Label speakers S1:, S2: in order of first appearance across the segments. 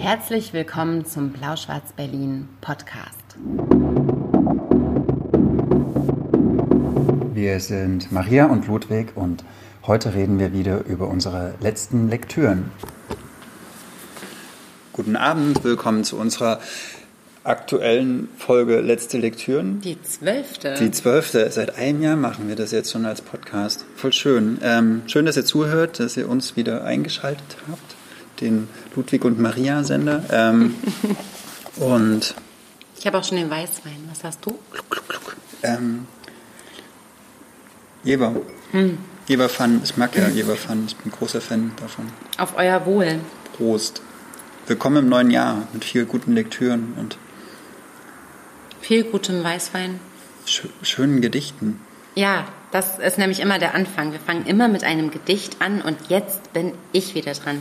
S1: Herzlich willkommen zum Blau-Schwarz-Berlin Podcast.
S2: Wir sind Maria und Ludwig und heute reden wir wieder über unsere letzten Lektüren. Guten Abend, willkommen zu unserer aktuellen Folge Letzte Lektüren.
S1: Die zwölfte.
S2: Die zwölfte. Seit einem Jahr machen wir das jetzt schon als Podcast. Voll schön. Ähm, schön, dass ihr zuhört, dass ihr uns wieder eingeschaltet habt. Den Ludwig und Maria Sender. Ähm, und
S1: ich habe auch schon den Weißwein. Was hast du?
S2: Kluck, kluck, kluck. Ähm, Jever. Hm. Jever Fun. Ich mag ja Jever Fun. Ich bin großer Fan davon.
S1: Auf euer Wohl.
S2: Prost. Willkommen im neuen Jahr mit viel guten Lektüren und
S1: viel gutem Weißwein.
S2: Sch schönen Gedichten.
S1: Ja, das ist nämlich immer der Anfang. Wir fangen immer mit einem Gedicht an und jetzt bin ich wieder dran.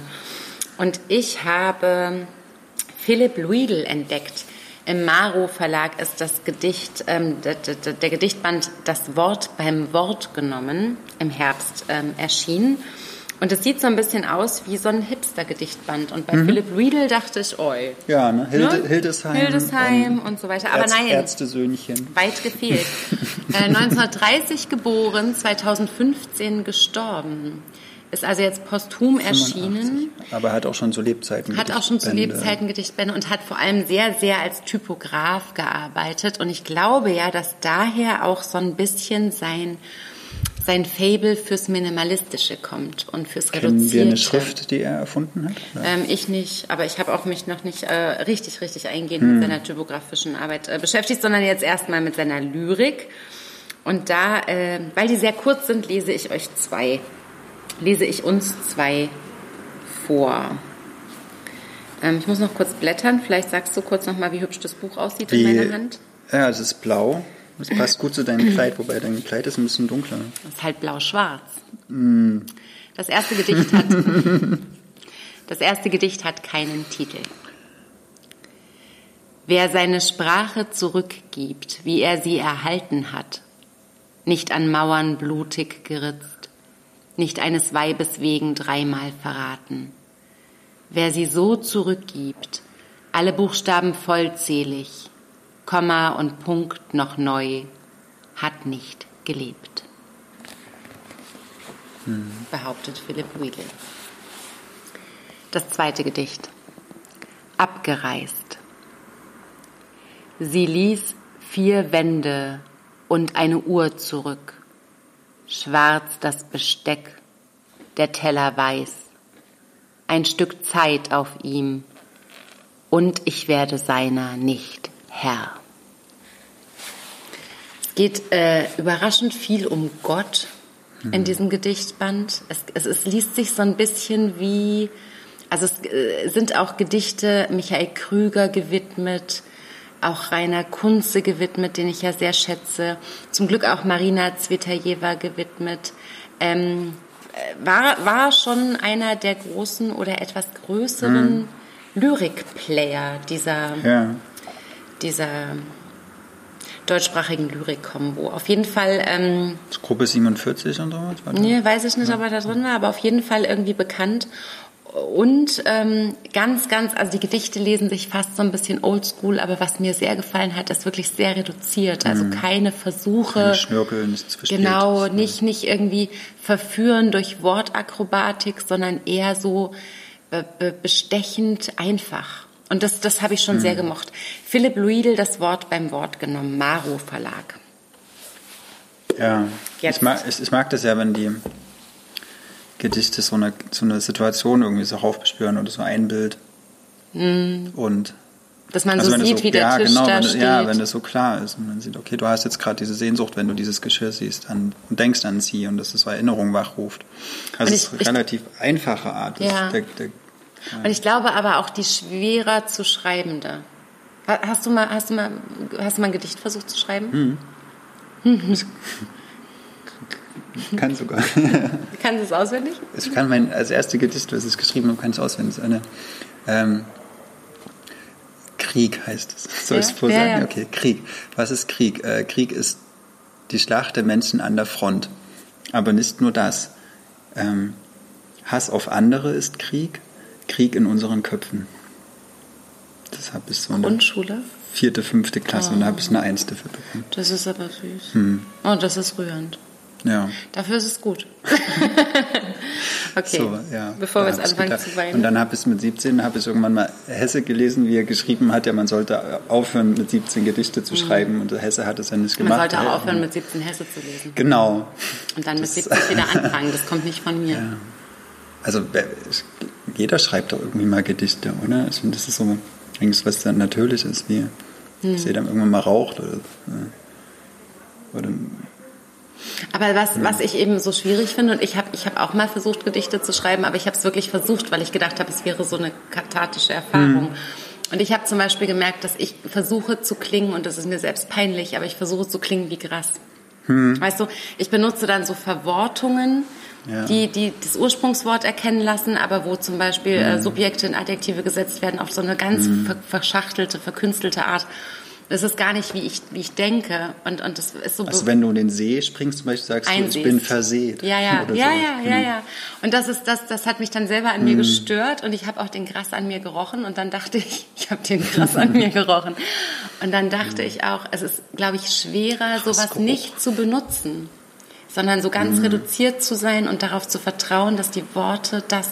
S1: Und ich habe Philipp Luidl entdeckt. Im Maro Verlag ist das Gedicht, ähm, der, der, der, Gedichtband Das Wort beim Wort genommen, im Herbst ähm, erschienen. Und es sieht so ein bisschen aus wie so ein Hipster-Gedichtband. Und bei mhm. Philipp Riedel dachte ich, oi.
S2: Ja, ne? Hilde,
S1: ne?
S2: Hildesheim.
S1: Hildesheim und, und so weiter. Aber
S2: Ärz,
S1: nein.
S2: Ärztesöhnchen.
S1: Weit gefehlt. äh, 1930 geboren, 2015 gestorben. Ist also jetzt posthum 85. erschienen.
S2: Aber hat auch schon zu Lebzeiten
S1: Hat auch schon zu Lebzeiten Gedichtbände und hat vor allem sehr, sehr als Typograf gearbeitet. Und ich glaube ja, dass daher auch so ein bisschen sein sein Fable fürs Minimalistische kommt und fürs
S2: Kennen
S1: Reduzierte.
S2: wir eine Schrift, die er erfunden hat?
S1: Ähm, ich nicht, aber ich habe auch mich noch nicht äh, richtig, richtig eingehend hm. mit seiner typografischen Arbeit äh, beschäftigt, sondern jetzt erstmal mit seiner Lyrik. Und da, äh, weil die sehr kurz sind, lese ich euch zwei, lese ich uns zwei vor. Ähm, ich muss noch kurz blättern. Vielleicht sagst du kurz noch mal, wie hübsch das Buch aussieht wie, in meiner Hand.
S2: Ja, es ist blau. Das passt gut zu deinem Kleid, wobei dein Kleid ist ein bisschen dunkler.
S1: Das ist halt blau-schwarz.
S2: Mm.
S1: Das erste Gedicht hat, das erste Gedicht hat keinen Titel. Wer seine Sprache zurückgibt, wie er sie erhalten hat, nicht an Mauern blutig geritzt, nicht eines Weibes wegen dreimal verraten. Wer sie so zurückgibt, alle Buchstaben vollzählig, Komma und Punkt noch neu, hat nicht gelebt. Hm. Behauptet Philipp Riedel. Das zweite Gedicht. Abgereist. Sie ließ vier Wände und eine Uhr zurück. Schwarz das Besteck, der Teller weiß. Ein Stück Zeit auf ihm, und ich werde seiner nicht Herr. Es geht äh, überraschend viel um Gott mhm. in diesem Gedichtband. Es, es, es, liest sich so ein bisschen wie, also es äh, sind auch Gedichte Michael Krüger gewidmet, auch Rainer Kunze gewidmet, den ich ja sehr schätze. Zum Glück auch Marina Zvetajewa gewidmet. Ähm, äh, war, war schon einer der großen oder etwas größeren mhm. Lyrikplayer dieser,
S2: ja
S1: dieser deutschsprachigen Lyrik-Kombo. Auf jeden Fall. Ähm,
S2: Gruppe 47 und so?
S1: Nee, weiß ich nicht, ob er da drin war, aber auf jeden Fall irgendwie bekannt. Und ähm, ganz, ganz, also die Gedichte lesen sich fast so ein bisschen oldschool, aber was mir sehr gefallen hat, ist wirklich sehr reduziert. Also mhm. keine Versuche. Keine
S2: Schnörkel, nichts
S1: verspielt. Genau, nicht, nicht irgendwie verführen durch Wortakrobatik, sondern eher so be bestechend einfach. Und das, das habe ich schon mhm. sehr gemocht. Philipp Luidl das Wort beim Wort genommen, Maro Verlag.
S2: Ja, ich mag, ich, ich mag das ja, wenn die Gedichte so eine, so eine Situation irgendwie so raufbespüren oder so ein Bild. Mhm. Und
S1: dass man also so sieht, so, wie der ja, Tisch genau, da
S2: wenn,
S1: steht.
S2: Ja, wenn das so klar ist und man sieht, okay, du hast jetzt gerade diese Sehnsucht, wenn du dieses Geschirr siehst an, und denkst an sie und dass es so Erinnerung wachruft. Also es ist eine relativ einfache Art.
S1: Ja. Der, der und ich glaube aber auch die schwerer zu schreibende. Hast du mal, hast du mal, hast du mal ein Gedicht versucht zu schreiben?
S2: Hm. Kann sogar.
S1: Kannst du es auswendig?
S2: Ich kann mein, als erste Gedicht, was ich geschrieben habe, kann ich auswendig. Eine, ähm, Krieg heißt es. Soll ich es vorsagen? Ja, ja. Okay, Krieg. Was ist Krieg? Äh, Krieg ist die Schlacht der Menschen an der Front. Aber nicht nur das. Ähm, Hass auf andere ist Krieg. Krieg in unseren Köpfen. Das habe ich so eine
S1: Grundschule?
S2: vierte, fünfte Klasse und da habe ich eine Eins dafür bekommen.
S1: Das ist aber süß. Oh, das ist rührend.
S2: Ja.
S1: Dafür ist es gut. okay,
S2: So, ja.
S1: bevor wir jetzt anfangen
S2: gedacht-
S1: zu weinen.
S2: Und dann habe ich mit 17 habe ich irgendwann mal Hesse gelesen, wie er geschrieben hat, ja, man sollte aufhören mit 17 Gedichte zu schreiben und Hesse hat es ja nicht
S1: Mhm. Man
S2: gemacht.
S1: sollte auch
S2: Ja.
S1: aufhören, mit 17 Hesse zu lesen.
S2: Genau.
S1: Und dann mit 70 wieder anfangen. Das kommt nicht von mir.
S2: Also wer- ich- jeder schreibt doch irgendwie mal Gedichte, oder? Ich finde, das ist so eigentlich was dann natürlich ist, wie
S1: Hm.
S2: dass jeder irgendwann mal raucht oder, oder
S1: Aber was, was ich eben so schwierig finde, und ich habe ich hab auch mal versucht, Gedichte zu schreiben, aber ich habe es wirklich versucht, weil ich gedacht habe, es wäre so eine kathartische Erfahrung. Und ich habe zum Beispiel gemerkt, dass ich versuche zu klingen, und das ist mir selbst peinlich, aber ich versuche zu klingen wie Gras. Weißt du, ich benutze dann so Verwortungen,
S2: Ja.
S1: die, die das Ursprungswort erkennen lassen, aber wo zum Beispiel äh, Subjekte in Adjektive gesetzt werden auf so eine ganz ver verschachtelte, verkünstelte Art. Das ist gar nicht, wie ich, wie ich denke. Und, und das ist so
S2: also wenn du in den See springst, zum Beispiel sagst du, ich
S1: einsiehst.
S2: bin versät.
S1: Ja, ja,
S2: oder
S1: ja,
S2: sowas.
S1: ja,
S2: Genau.
S1: ja, ja. Und das ist das, das hat mich dann selber an mir gestört und ich habe auch den Gras an mir gerochen und dann dachte ich, ich habe den Gras an mir gerochen. Und dann dachte ich auch, es ist, glaube ich, schwerer, sowas nicht zu benutzen, sondern so ganz reduziert zu sein und darauf zu vertrauen, dass die Worte das,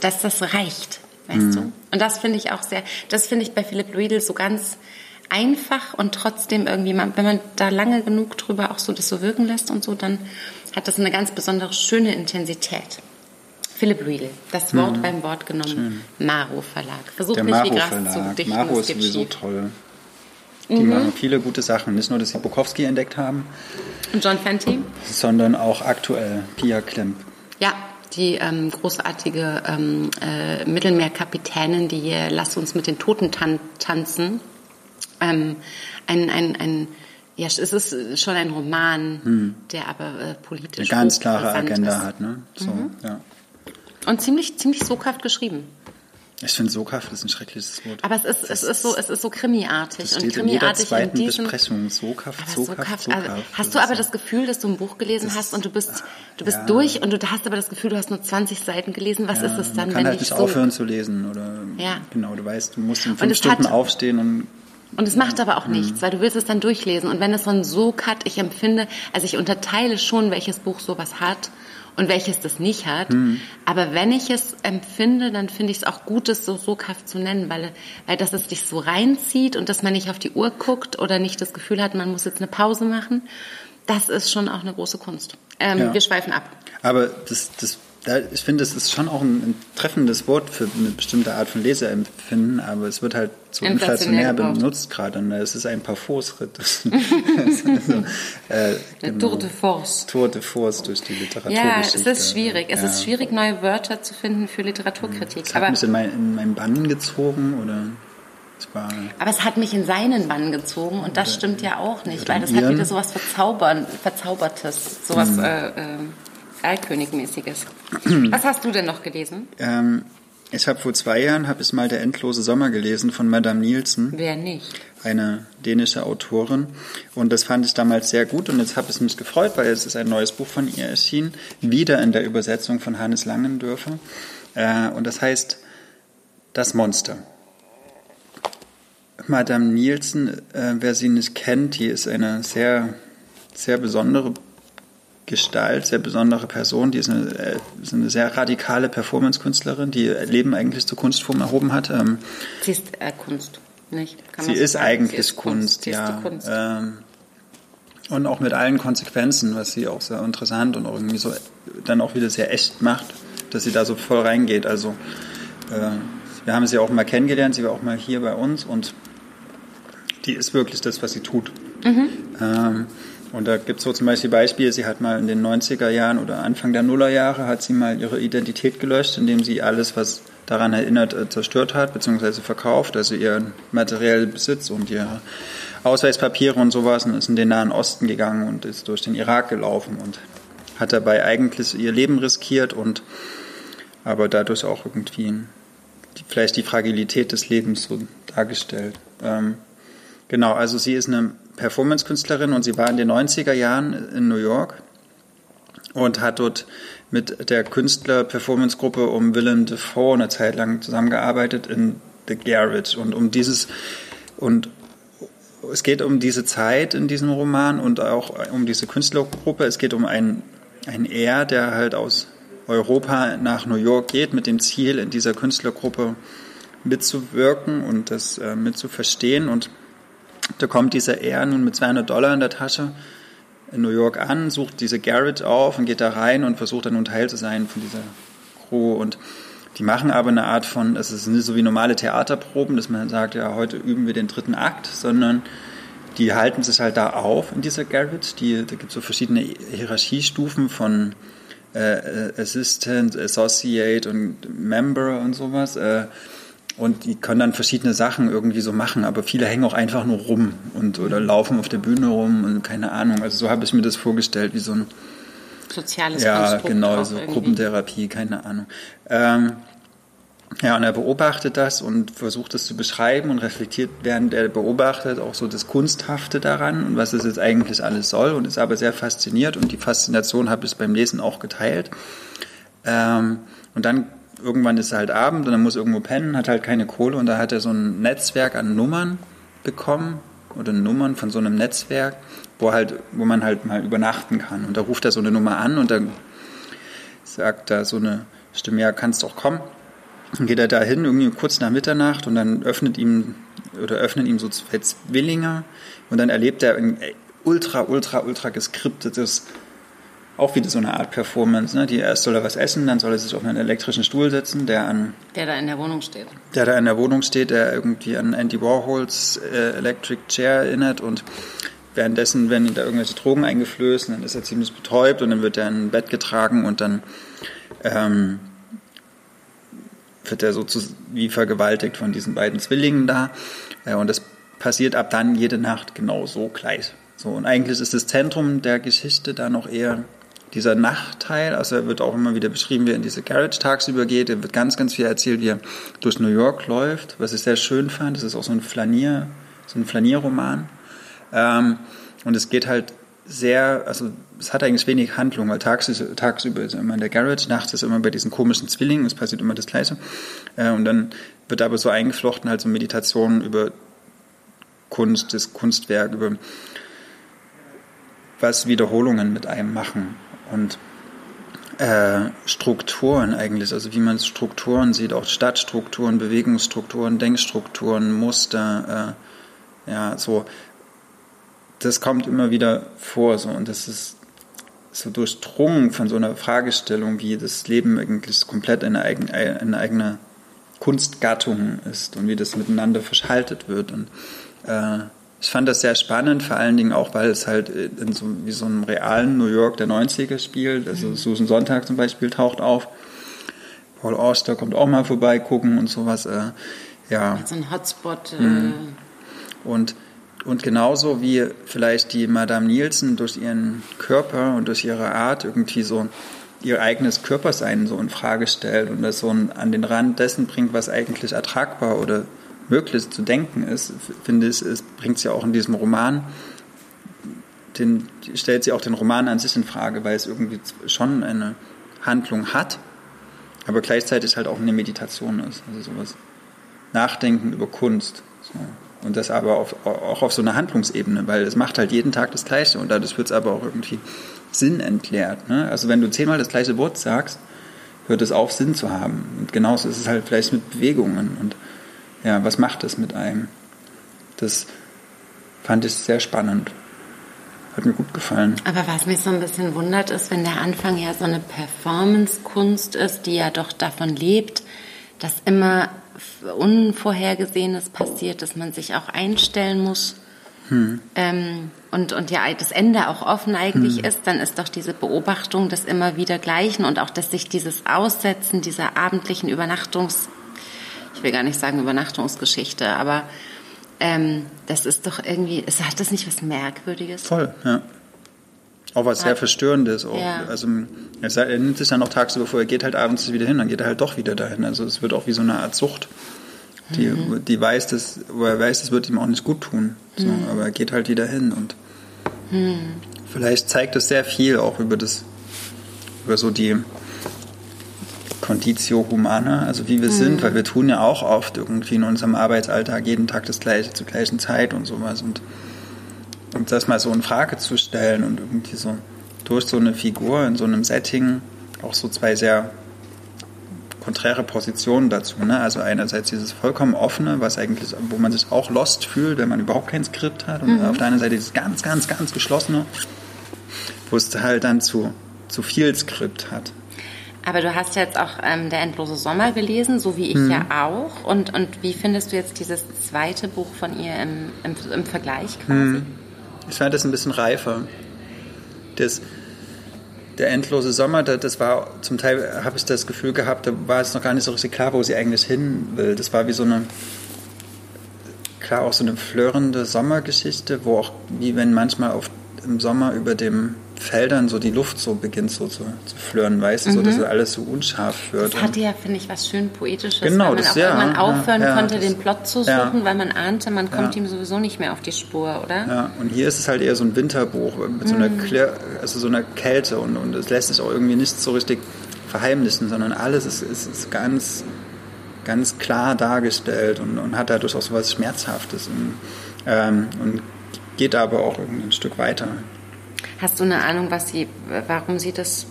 S1: dass das reicht, weißt du? Und das finde ich auch sehr, das finde ich bei Philipp Riedel so ganz einfach und trotzdem irgendwie, wenn man da lange genug drüber auch so das so wirken lässt und so, dann hat das eine ganz besondere schöne Intensität. Philipp Riedel, das Wort beim Wort genommen, Maro Verlag. Versucht
S2: Der
S1: nicht wie Gras zu dichten,
S2: Maro ist sowieso
S1: schief.
S2: toll. Die
S1: Mhm.
S2: machen viele gute Sachen. Nicht nur, dass sie Bukowski entdeckt haben,
S1: Und John Fenty?
S2: sondern auch aktuell Pia Klemp.
S1: Ja, die ähm, großartige ähm, äh, Mittelmeerkapitänin, die hier Lass uns mit den Toten tan tanzen. Ähm, ein, ein, ein, ja, es ist schon ein Roman, der aber äh, politisch
S2: Eine ganz klare Agenda
S1: ist.
S2: hat. Ne? So,
S1: Mhm.
S2: ja.
S1: Und ziemlich, ziemlich soghaft geschrieben.
S2: Ich finde, soghaft ist ein schreckliches Wort.
S1: Aber es ist, es ist so, es ist so krimiartig.
S2: das
S1: und
S2: steht in jeder
S1: krimiartig in
S2: zweiten
S1: diesem,
S2: Besprechung. Soghaft, soghaft,
S1: soghaft, also, hast du aber das Gefühl, dass du ein Buch gelesen hast und du bist, du bist
S2: ja.
S1: durch und du hast aber das Gefühl, du hast nur 20 Seiten gelesen. Was
S2: Ja,
S1: ist es dann,
S2: man kann
S1: wenn
S2: halt nicht aufhören zu lesen. Oder,
S1: Ja.
S2: Genau, du weißt, du musst in fünf Stunden
S1: hat-
S2: aufstehen und
S1: Und es macht aber
S2: Mhm.
S1: auch nichts, weil du willst es dann durchlesen. Und wenn es so ein Sog hat, ich empfinde, also ich unterteile schon, welches Buch sowas hat und welches das nicht hat.
S2: Mhm.
S1: Aber wenn ich es empfinde, dann finde ich es auch gut, es so soghaft zu nennen, weil, weil das es dich so reinzieht und dass man nicht auf die Uhr guckt oder nicht das Gefühl hat, man muss jetzt eine Pause machen. Das ist schon auch eine große Kunst. Ähm,
S2: Ja.
S1: Wir schweifen ab.
S2: Aber das, das, da, ich finde, das ist schon auch ein, ein treffendes Wort für eine bestimmte Art von Leseempfinden, aber es wird halt so
S1: Inflationär
S2: benutzt gerade. Und Es ist ein. Das also, äh, genau.
S1: Tour de Force.
S2: Tour de Force durch die Literatur.
S1: Ja, es ist schwierig. Es ist schwierig, neue Wörter zu finden für Literaturkritik.
S2: Es hat
S1: Aber
S2: mich in, mein, in meinen Bann gezogen oder es
S1: Aber es hat mich in seinen Bann gezogen und das stimmt ja auch nicht, weil das hat wieder sowas Verzaubern, Verzaubertes, sowas
S2: Hm.
S1: äh, äh, Erlkönigmäßiges. Was hast du denn noch gelesen?
S2: ähm, ich habe vor zwei Jahren habe ich mal der endlose Sommer gelesen von Madame Nielsen.
S1: Wer nicht?
S2: eine dänische Autorin. Und das fand ich damals sehr gut. Und jetzt habe ich mich gefreut, weil es ist ein neues Buch von ihr erschienen. Wieder in der Übersetzung von Hannes Langendörfer. Äh, und das heißt Das Monster. Madame Nielsen, äh, wer sie nicht kennt, die ist eine sehr, sehr besondere Gestalt, sehr besondere Person. Die ist eine, äh, ist eine sehr radikale Performance-Künstlerin, die ihr Leben eigentlich zur Kunstform erhoben hat. Ähm,
S1: Sie ist äh, Kunst, nicht?
S2: Sie
S1: so
S2: ist
S1: sagen?
S2: eigentlich
S1: Sie ist
S2: Kunst,
S1: ist
S2: ja.
S1: Kunst.
S2: Ähm, und auch mit allen Konsequenzen, was sie auch sehr interessant und irgendwie so dann auch wieder sehr echt macht, dass sie da so voll reingeht. Also äh, wir haben sie auch mal kennengelernt, sie war auch mal hier bei uns und die ist wirklich das, was sie tut.
S1: Mhm.
S2: Ähm, und da gibt es so zum Beispiel Beispiele, sie hat mal in den 90er Jahren oder Anfang der Nullerjahre hat sie mal ihre Identität gelöscht, indem sie alles, was daran erinnert, äh, zerstört hat, beziehungsweise verkauft, also ihren materiellen Besitz und ihre Ausweispapiere und sowas und ist in den Nahen Osten gegangen und ist durch den Irak gelaufen und hat dabei eigentlich ihr Leben riskiert und aber dadurch auch irgendwie die, vielleicht die Fragilität des Lebens so dargestellt. Ähm, genau, also sie ist eine Performance-Künstlerin und sie war in den 90er Jahren in New York und hat dort mit der Künstler-Performance-Gruppe um Willem Dafoe eine Zeit lang zusammengearbeitet, in The Garage. Und um dieses, und es geht um diese Zeit in diesem Roman und auch um diese Künstlergruppe. Es geht um einen, einen Er, der halt aus Europa nach New York geht mit dem Ziel, in dieser Künstlergruppe mitzuwirken und das äh, mitzuverstehen. Und da kommt dieser Er nun mit 200 Dollar in der Tasche in New York an, sucht diese Garrett auf und geht da rein und versucht dann nun Teil zu sein von dieser Crew. Und die machen aber eine Art von, es ist nicht so wie normale Theaterproben, dass man sagt, ja, heute üben wir den dritten Akt, sondern die halten sich halt da auf in dieser Garrett. Die, da gibt es so verschiedene Hierarchiestufen von äh, Assistant, Associate und Member und sowas. Äh, und die können dann verschiedene Sachen irgendwie so machen, aber viele hängen auch einfach nur rum und oder laufen auf der Bühne rum und keine Ahnung. Also so habe ich mir das vorgestellt, wie so ein
S1: soziales
S2: Ja,
S1: Konstrukt
S2: genau, so
S1: irgendwie.
S2: Gruppentherapie, keine Ahnung. Ähm, ja, und er beobachtet das und versucht es zu beschreiben und reflektiert, während er beobachtet, auch so das Kunsthafte daran und was es jetzt eigentlich alles soll und ist aber sehr fasziniert und die Faszination habe ich beim Lesen auch geteilt. Ähm, und dann irgendwann ist es halt Abend und er muss irgendwo pennen, hat halt keine Kohle und da hat er so ein Netzwerk an Nummern bekommen oder Nummern von so einem Netzwerk, wo halt, wo man halt mal übernachten kann. Und da ruft er so eine Nummer an und dann sagt da so eine Stimme, ja, kannst doch kommen. Dann geht er da hin, irgendwie kurz nach Mitternacht und dann öffnet ihm oder öffnen ihm so zwei Zwillinge und dann erlebt er ein ultra, ultra, ultra geskriptetes, auch wieder so eine Art Performance. Ne? Die erst soll er was essen, dann soll er sich auf einen elektrischen Stuhl setzen, der an
S1: Der da in der Wohnung steht.
S2: der da in der Wohnung steht, der irgendwie an Andy Warhols äh, Electric Chair erinnert und währenddessen werden ihm da irgendwelche Drogen eingeflößt und dann ist er ziemlich betäubt und dann wird er in ein Bett getragen und dann ähm, wird er so zu, wie vergewaltigt von diesen beiden Zwillingen da äh, und das passiert ab dann jede Nacht genau so gleich. So, und eigentlich ist das Zentrum der Geschichte da noch eher dieser Nachtteil, also er wird auch immer wieder beschrieben, wie er in diese Garage tagsüber geht. Er wird ganz, ganz viel erzählt, wie er durch New York läuft, was ich sehr schön fand. Das ist auch so ein Flanier, so ein Flanierroman. Ähm, und es geht halt sehr, also es hat eigentlich wenig Handlung, weil tags ist, tagsüber ist er immer in der Garage, nachts ist er immer bei diesen komischen Zwillingen, es passiert immer das Gleiche. Äh, und dann wird aber so eingeflochten halt so Meditationen über Kunst, das Kunstwerk, über was Wiederholungen mit einem machen und äh, Strukturen eigentlich, also wie man Strukturen sieht, auch Stadtstrukturen, Bewegungsstrukturen, Denkstrukturen, Muster, äh, ja, so. Das kommt immer wieder vor, so, und das ist so durchdrungen von so einer Fragestellung, wie das Leben eigentlich komplett eine, eigen, eine eigene Kunstgattung ist und wie das miteinander verschaltet wird. Und äh, ich fand das sehr spannend, vor allen Dingen auch, weil es halt in so, wie so einem realen New York der 90er spielt. Also Susan Sonntag zum Beispiel taucht auf. Paul Auster kommt auch mal vorbei gucken und sowas. Äh, ja.
S1: So ein Hotspot.
S2: Mhm.
S1: Äh,
S2: Und, und genauso wie vielleicht die Madame Nielsen durch ihren Körper und durch ihre Art irgendwie so ihr eigenes Körpersein so in Frage stellt und das so an den Rand dessen bringt, was eigentlich ertragbar oder möglich zu denken ist, finde ich, es bringt sie auch in diesem Roman, den, stellt sie auch den Roman an sich in Frage, weil es irgendwie schon eine Handlung hat, aber gleichzeitig halt auch eine Meditation ist. Also sowas Nachdenken über Kunst. So. Und das aber auf, auch auf so einer Handlungsebene, weil es macht halt jeden Tag das Gleiche und dadurch wird es aber auch irgendwie Sinn entleert. Ne? Also wenn du zehnmal das gleiche Wort sagst, hört es auf, Sinn zu haben. Und genauso ist es halt vielleicht mit Bewegungen und ja, was macht das mit einem? Das fand ich sehr spannend. Hat mir gut gefallen.
S1: Aber was mich so ein bisschen wundert, ist, wenn der Anfang ja so eine Performance-Kunst ist, die ja doch davon lebt, dass immer Unvorhergesehenes passiert, dass man sich auch einstellen muss. Hm. Ähm, und, und ja, das Ende auch offen eigentlich hm. ist, dann ist doch diese Beobachtung des immer wieder Gleichen und auch, dass sich dieses Aussetzen dieser abendlichen Übernachtungs- ich will gar nicht sagen Übernachtungsgeschichte, aber ähm, das ist doch irgendwie, es hat das nicht was Merkwürdiges?
S2: Voll, ja. Auch was sehr Verstörendes. Auch.
S1: Ja.
S2: Also er nimmt sich dann auch tagsüber vor, er geht halt abends wieder hin, dann geht er halt doch wieder dahin. Also es wird auch wie so eine Art Sucht, die, mhm. die weiß, dass, wo er weiß, es wird ihm auch nicht gut tun. So, mhm. Aber er geht halt wieder hin und mhm. vielleicht zeigt das sehr viel auch über das, über so die Conditio Humana, also wie wir mhm. sind, weil wir tun ja auch oft irgendwie in unserem Arbeitsalltag jeden Tag das Gleiche zur gleichen Zeit und sowas. Und, und das mal so in Frage zu stellen und irgendwie so durch so eine Figur in so einem Setting auch so zwei sehr konträre Positionen dazu. Ne? Also einerseits dieses vollkommen offene, was eigentlich, wo man sich auch lost fühlt, wenn man überhaupt kein Skript hat. Und mhm. auf der anderen Seite dieses ganz, ganz, ganz geschlossene, wo es halt dann zu, zu viel Skript hat.
S1: Aber du hast jetzt auch ähm, Der endlose Sommer gelesen, so wie ich mhm. ja auch. Und, und wie findest du jetzt dieses zweite Buch von ihr im, im, im Vergleich quasi? Mhm.
S2: Ich fand das ein bisschen reifer. Das, der endlose Sommer, das war zum Teil, habe ich das Gefühl gehabt, da war es noch gar nicht so richtig klar, wo sie eigentlich hin will. Das war wie so eine, klar auch so eine flirrende Sommergeschichte, wo auch, wie wenn manchmal auf, im Sommer über dem Feldern so die Luft so beginnt so zu, zu flirren, weißt du, mhm. so, dass mhm. alles so unscharf wird.
S1: Das hatte ja, finde ich, was schön Poetisches,
S2: genau,
S1: weil man
S2: das,
S1: auch
S2: ja,
S1: irgendwann aufhören
S2: ja,
S1: konnte,
S2: das,
S1: den Plot zu suchen, weil man ahnte, man kommt ihm sowieso nicht mehr auf die Spur, oder?
S2: Ja, und hier ist es halt eher so ein Winterbuch mit so einer, mhm. Klär, also so einer Kälte und, und es lässt sich auch irgendwie nicht so richtig verheimlichen, sondern alles ist, ist, ist ganz, ganz klar dargestellt und, und hat dadurch auch so was Schmerzhaftes und, ähm, und geht aber auch ein Stück weiter.
S1: Hast du eine Ahnung, was sie, warum sie das?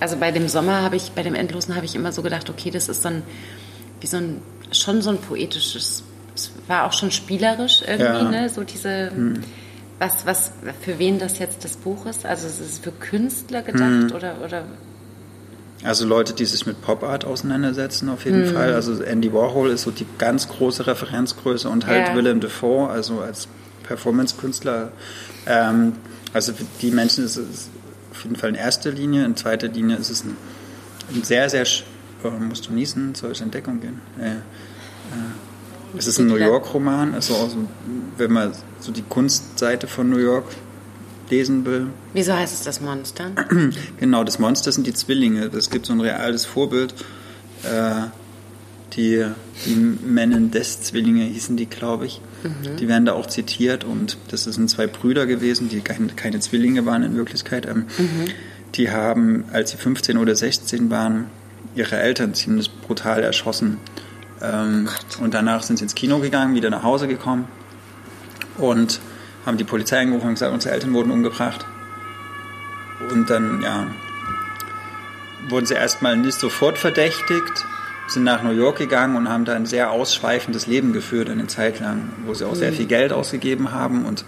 S1: Also bei dem Sommer habe ich, bei dem Endlosen habe ich immer so gedacht, okay, das ist dann wie so ein, schon so ein poetisches, es war auch schon spielerisch irgendwie, ja. ne? So diese, hm. was, was, für wen das jetzt das Buch ist? Also ist es für Künstler gedacht hm. oder, oder
S2: also Leute, die sich mit Pop Art auseinandersetzen, auf jeden hm. Fall. Also Andy Warhol ist so die ganz große Referenzgröße und halt ja. Willem Dafoe, also als Performance-Künstler. Ähm, also für die Menschen ist es auf jeden Fall in erster Linie. In zweiter Linie ist es ein, ein sehr, sehr. Oh, musst du niesen? Soll ich in Deckung gehen? Äh, äh, es ist ein New York-Roman. Also, also, wenn man so die Kunstseite von New York lesen will.
S1: Wieso heißt es das Monster?
S2: Genau, das Monster sind die Zwillinge. Es gibt so ein reales Vorbild. Äh, die, die Menendez-Zwillinge hießen die, glaube ich. Mhm. Die werden da auch zitiert und das sind zwei Brüder gewesen, die keine, keine Zwillinge waren in Wirklichkeit. Ähm, mhm. Die haben, als sie 15 oder 16 waren, ihre Eltern ziemlich brutal erschossen. Ähm, oh und danach sind sie ins Kino gegangen, wieder nach Hause gekommen und haben die Polizei angerufen und gesagt, unsere Eltern wurden umgebracht. Und dann, ja, wurden sie erstmal nicht sofort verdächtigt, sind nach New York gegangen und haben da ein sehr ausschweifendes Leben geführt eine Zeit lang, wo sie auch mhm. sehr viel Geld ausgegeben haben und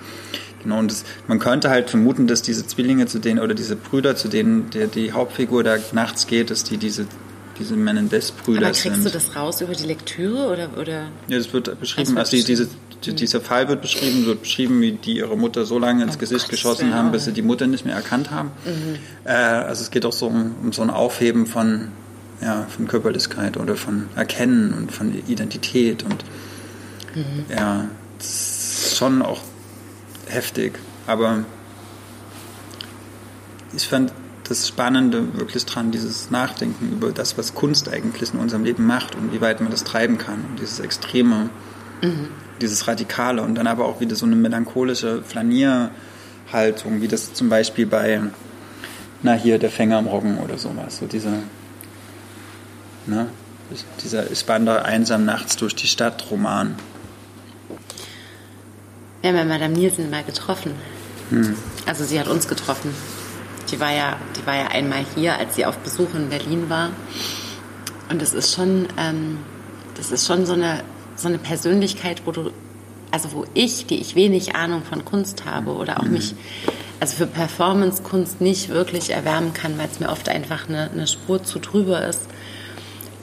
S2: genau und das, man könnte halt vermuten, dass diese Zwillinge zu denen oder diese Brüder, zu denen der, die Hauptfigur da nachts geht, dass die diese diese Menendez-Brüder
S1: sind. Aber kriegst du das raus über die Lektüre oder oder?
S2: Ja, das wird beschrieben, das also diese die, mhm. dieser Fall wird beschrieben, wird beschrieben, wie die ihre Mutter so lange ins oh Gesicht Gott, geschossen haben, bis sie die Mutter nicht mehr erkannt haben. Mhm. Äh, also es geht auch so um, um so ein Aufheben von ja, von Körperlichkeit oder von Erkennen und von Identität und mhm. ja, das ist schon auch heftig, aber ich fand das Spannende wirklich dran, dieses Nachdenken über das, was Kunst eigentlich in unserem Leben macht und wie weit man das treiben kann und dieses Extreme, mhm. dieses Radikale und dann aber auch wieder so eine melancholische Flanierhaltung, wie das zum Beispiel bei, na hier, der Fänger am Roggen oder sowas, so diese Ne? Dieser Ich wandere einsam nachts durch die Stadt Roman.
S1: Wir haben ja Madame Nielsen mal getroffen. Hm. Also sie hat uns getroffen. Die war ja, die war ja einmal hier, als sie auf Besuch in Berlin war. Und das ist schon, ähm, das ist schon so eine, so eine Persönlichkeit, wo du, also wo ich, die ich wenig Ahnung von Kunst habe oder auch mhm. mich, also für Performance-Kunst nicht wirklich erwärmen kann, weil es mir oft einfach eine, eine Spur zu drüber ist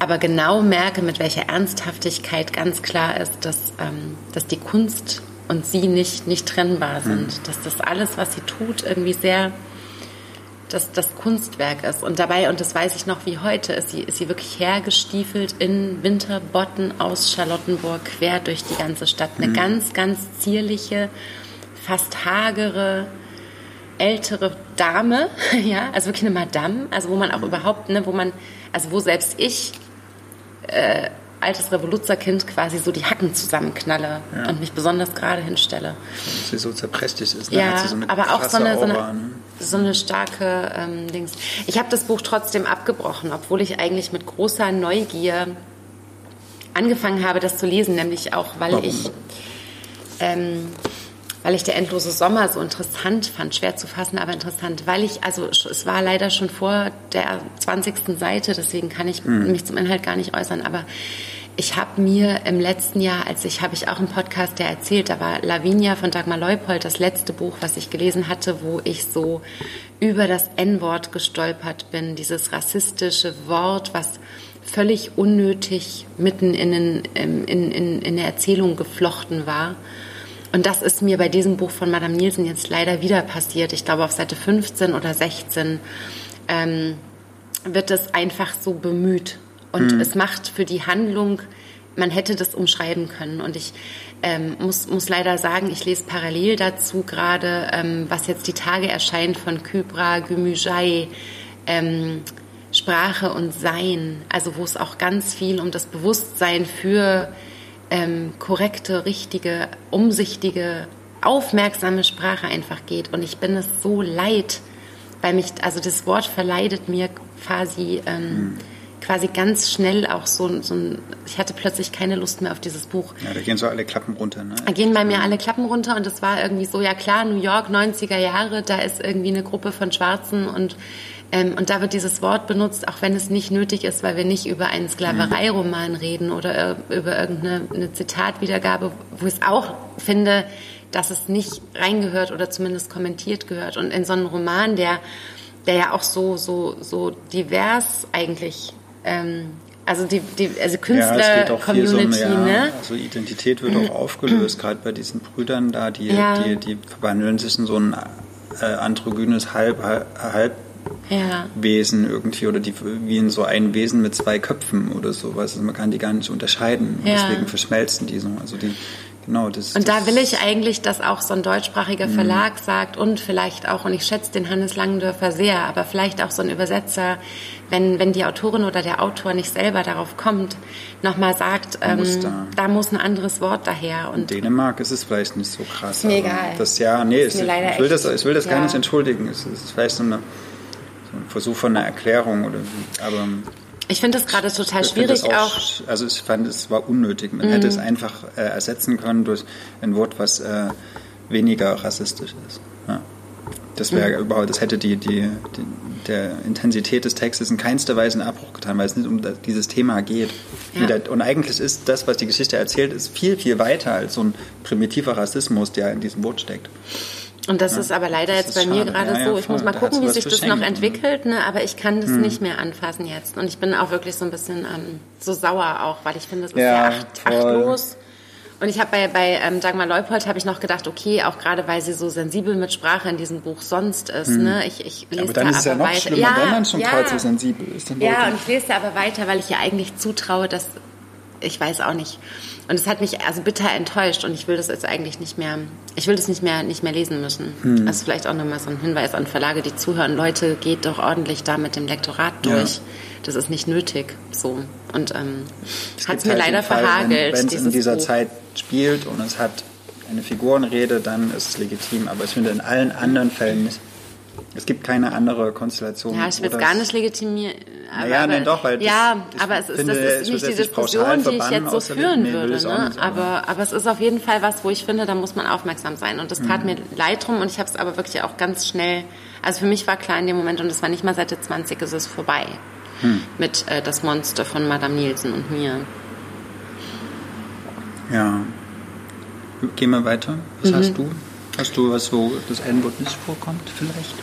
S1: aber genau merke, mit welcher Ernsthaftigkeit ganz klar ist, dass, ähm, dass die Kunst und sie nicht, nicht trennbar hm. sind. Mhm. Dass das alles, was sie tut, irgendwie sehr dass das Kunstwerk ist. Und dabei, und das weiß ich noch wie heute, ist sie, ist sie wirklich hergestiefelt in Winterbotten aus Charlottenburg quer durch die ganze Stadt. Eine mhm. ganz, ganz zierliche, fast hagere, ältere Dame, ja, also wirklich eine Madame, also wo man auch überhaupt, ne, wo man, also wo selbst ich äh, altes Revoluzerkind quasi so die Hacken zusammenknalle ja. und mich besonders gerade hinstelle.
S2: Dass sie so zerprächtigt ist,
S1: ne? Ja, so aber auch so eine, so eine, so eine starke ähm, Dings. Ich habe das Buch trotzdem abgebrochen, obwohl ich eigentlich mit großer Neugier angefangen habe, das zu lesen, nämlich auch, weil
S2: Warum?
S1: ich ähm, weil ich der endlose Sommer so interessant fand, schwer zu fassen, aber interessant, weil ich, also es war leider schon vor der 20. Seite, deswegen kann ich mich zum Inhalt gar nicht äußern, aber ich habe mir im letzten Jahr, als ich habe ich auch im Podcast ja erzählt, da war Lavinia von Dagmar Leupold das letzte Buch, was ich gelesen hatte, wo ich so über das N-Wort gestolpert bin, dieses rassistische Wort, was völlig unnötig mitten in, den, in, in, in der Erzählung geflochten war. Und das ist mir bei diesem Buch von Madame Nielsen jetzt leider wieder passiert. Ich glaube, auf Seite 15 oder 16 ähm, wird es einfach so bemüht. Und es macht für die Handlung, man hätte das umschreiben können. Und ich ähm, muss, muss leider sagen, ich lese parallel dazu gerade, ähm, was jetzt die Tage erscheint von Kybra Gümüşay, ähm, Sprache und Sein. Also wo es auch ganz viel um das Bewusstsein für ähm, korrekte, richtige, umsichtige, aufmerksame Sprache einfach geht. Und ich bin es so leid, weil mich, also das Wort verleidet mir quasi, ähm, quasi ganz schnell auch so, so ein, ich hatte plötzlich keine Lust mehr auf dieses Buch.
S2: Ja, da gehen so alle Klappen runter. Ne?
S1: Da gehen bei mir alle Klappen runter und es war irgendwie so, ja klar, New York, 90er Jahre, da ist irgendwie eine Gruppe von Schwarzen und ähm, und da wird dieses Wort benutzt, auch wenn es nicht nötig ist, weil wir nicht über einen Sklavereiroman reden oder äh, über irgendeine eine Zitatwiedergabe, wo ich es auch finde, dass es nicht reingehört oder zumindest kommentiert gehört. Und in so einem Roman, der, der ja auch so, so, so divers eigentlich, ähm, also die, die also
S2: Ja, geht auch viel so um, ja,
S1: ne?
S2: also Identität wird auch aufgelöst, gerade bei diesen Brüdern da, die,
S1: Ja.
S2: die, die verwandeln sich in so ein äh, androgynes Halb, Halbwesen
S1: Ja.
S2: irgendwie oder die wie in so ein Wesen mit zwei Köpfen oder sowas. Also man kann die gar nicht unterscheiden. Und
S1: Ja.
S2: deswegen verschmelzen die so. Also die, genau, das
S1: Und da
S2: das,
S1: will ich eigentlich, dass auch so ein deutschsprachiger Verlag sagt und vielleicht auch, und ich schätze den Hannes Langendörfer sehr, aber vielleicht auch so ein Übersetzer, wenn, wenn die Autorin oder der Autor nicht selber darauf kommt, nochmal sagt,
S2: Da muss
S1: ähm,
S2: da-
S1: da muss ein anderes Wort daher.
S2: In
S1: Und
S2: Dänemark ist es vielleicht nicht so krass.
S1: Ist mir egal.
S2: Das ja, nee,
S1: Ist leider
S2: ich will das, ich will das gar
S1: ja.
S2: nicht entschuldigen. Es ist vielleicht so, eine, Versuch von einer Erklärung oder. Aber
S1: ich finde es gerade total schwierig
S2: das
S1: auch.
S2: Also ich fand, es war unnötig. Man hätte es einfach äh, ersetzen können durch ein Wort, was äh, weniger rassistisch ist. Ja. Das wäre überhaupt, das hätte die, die, die, der Intensität des Textes in keinster Weise einen Abbruch getan, weil es nicht um das, dieses Thema geht.
S1: Ja.
S2: Und eigentlich ist das, was die Geschichte erzählt, ist viel, viel weiter als so ein primitiver Rassismus, der in diesem Wort steckt.
S1: Und das ist aber leider
S2: Das
S1: jetzt bei mir gerade
S2: Ja, ja,
S1: so. Ich
S2: voll.
S1: muss mal
S2: Da
S1: gucken, wie sich das noch
S2: ne?
S1: entwickelt, ne? aber ich kann das nicht mehr anfassen jetzt. Und ich bin auch wirklich so ein bisschen ähm, so sauer auch, weil ich finde, das ist
S2: Ja,
S1: acht, achtlos. Und ich habe bei, bei ähm, Dagmar Leupold habe ich noch gedacht, okay, auch gerade weil sie so sensibel mit Sprache in diesem Buch sonst ist, ne? Ich, ich lese.
S2: Aber dann
S1: da
S2: ist es ja
S1: aber
S2: noch
S1: weiter.
S2: schlimmer,
S1: ja,
S2: wenn man schon
S1: ja.
S2: gerade so sensibel ist.
S1: Ja, und ich lese da aber weiter, weil ich ihr eigentlich zutraue, dass ich weiß auch nicht. Und es hat mich also bitter enttäuscht und ich will das jetzt eigentlich nicht mehr, ich will das nicht mehr, nicht mehr lesen müssen.
S2: Hm.
S1: Das ist vielleicht auch nochmal so ein Hinweis an Verlage, die zuhören. Leute, geht doch ordentlich da mit dem Lektorat durch.
S2: Ja.
S1: Das ist nicht nötig. So. Und ähm, hat es mir
S2: halt
S1: leider
S2: Fall,
S1: verhagelt.
S2: Wenn es in dieser
S1: Buch.
S2: Zeit spielt und es hat eine Figurenrede, dann ist es legitim. Aber ich finde in allen anderen Fällen nicht. Es gibt keine andere Konstellation.
S1: Ja, ich will es
S2: das-
S1: gar nicht legitimieren. Aber,
S2: Naja, nein, doch, weil das-
S1: ja,
S2: ich
S1: aber es ist,
S2: finde,
S1: das ist nicht
S2: das
S1: die Diskussion, die ich jetzt so führen würde.
S2: auch
S1: Ne?
S2: aber-
S1: aber, aber es ist auf jeden Fall was, wo ich finde, da muss man aufmerksam sein. Und das
S2: Mhm.
S1: tat mir leid drum und ich habe es aber wirklich auch ganz schnell. Also für mich war klar in dem Moment, und es war nicht mal Seite 20, ist es vorbei.
S2: Hm.
S1: Mit äh, Das Monster von Madame Nielsen und mir.
S2: Ja. Gehen wir weiter. Was
S1: Mhm.
S2: hast du? Hast du was, wo das N-Wort nicht vorkommt, vielleicht?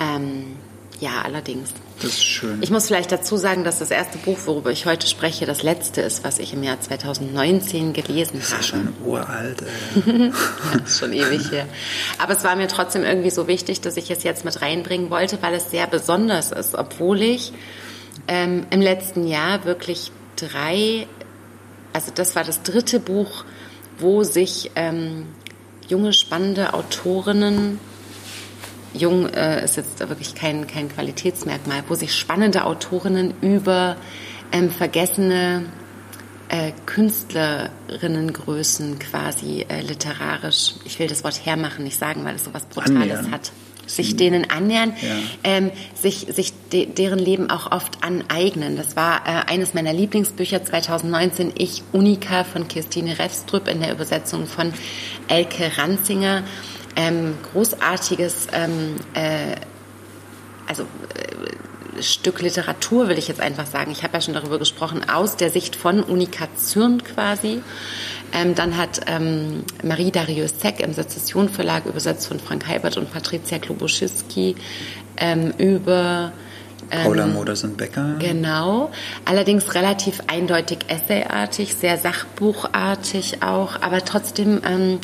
S1: Ähm, ja, allerdings.
S2: Das ist schön.
S1: Ich muss vielleicht dazu sagen, dass das erste Buch, worüber ich heute spreche, das letzte ist, was ich im Jahr 2019 gelesen
S2: das
S1: habe.
S2: ist schon uralt, ey.
S1: Das ist schon ewig her. Aber es war mir trotzdem irgendwie so wichtig, dass ich es jetzt mit reinbringen wollte, weil es sehr besonders ist, obwohl ich ähm, im letzten Jahr wirklich drei, also das war das dritte Buch, wo sich ähm, junge, spannende Autorinnen, jung äh, ist jetzt wirklich kein, kein Qualitätsmerkmal, wo sich spannende Autorinnen über ähm, vergessene äh, Künstlerinnengrößen quasi äh, literarisch, ich will das Wort hermachen nicht sagen, weil es sowas Brutales
S2: Annähern.
S1: hat. sich denen annähern,
S2: Ja.
S1: ähm, sich, sich de deren Leben auch oft aneignen. Das war äh, eines meiner Lieblingsbücher 2019, Ich Unika von Christine Refstrup in der Übersetzung von Elke Ranzinger. Ähm, großartiges ähm, äh, also äh, Stück Literatur, will ich jetzt einfach sagen. Ich habe ja schon darüber gesprochen, aus der Sicht von Unika Zürn quasi. Ähm, dann hat ähm, Marie Dariusz-Zeck im Sezession Verlag übersetzt von Frank Heibert und Patricia Kloboschiski ähm, über
S2: Paula Modersohn-Becker.
S1: Genau, allerdings relativ eindeutig essayartig, sehr sachbuchartig auch, aber trotzdem ähm,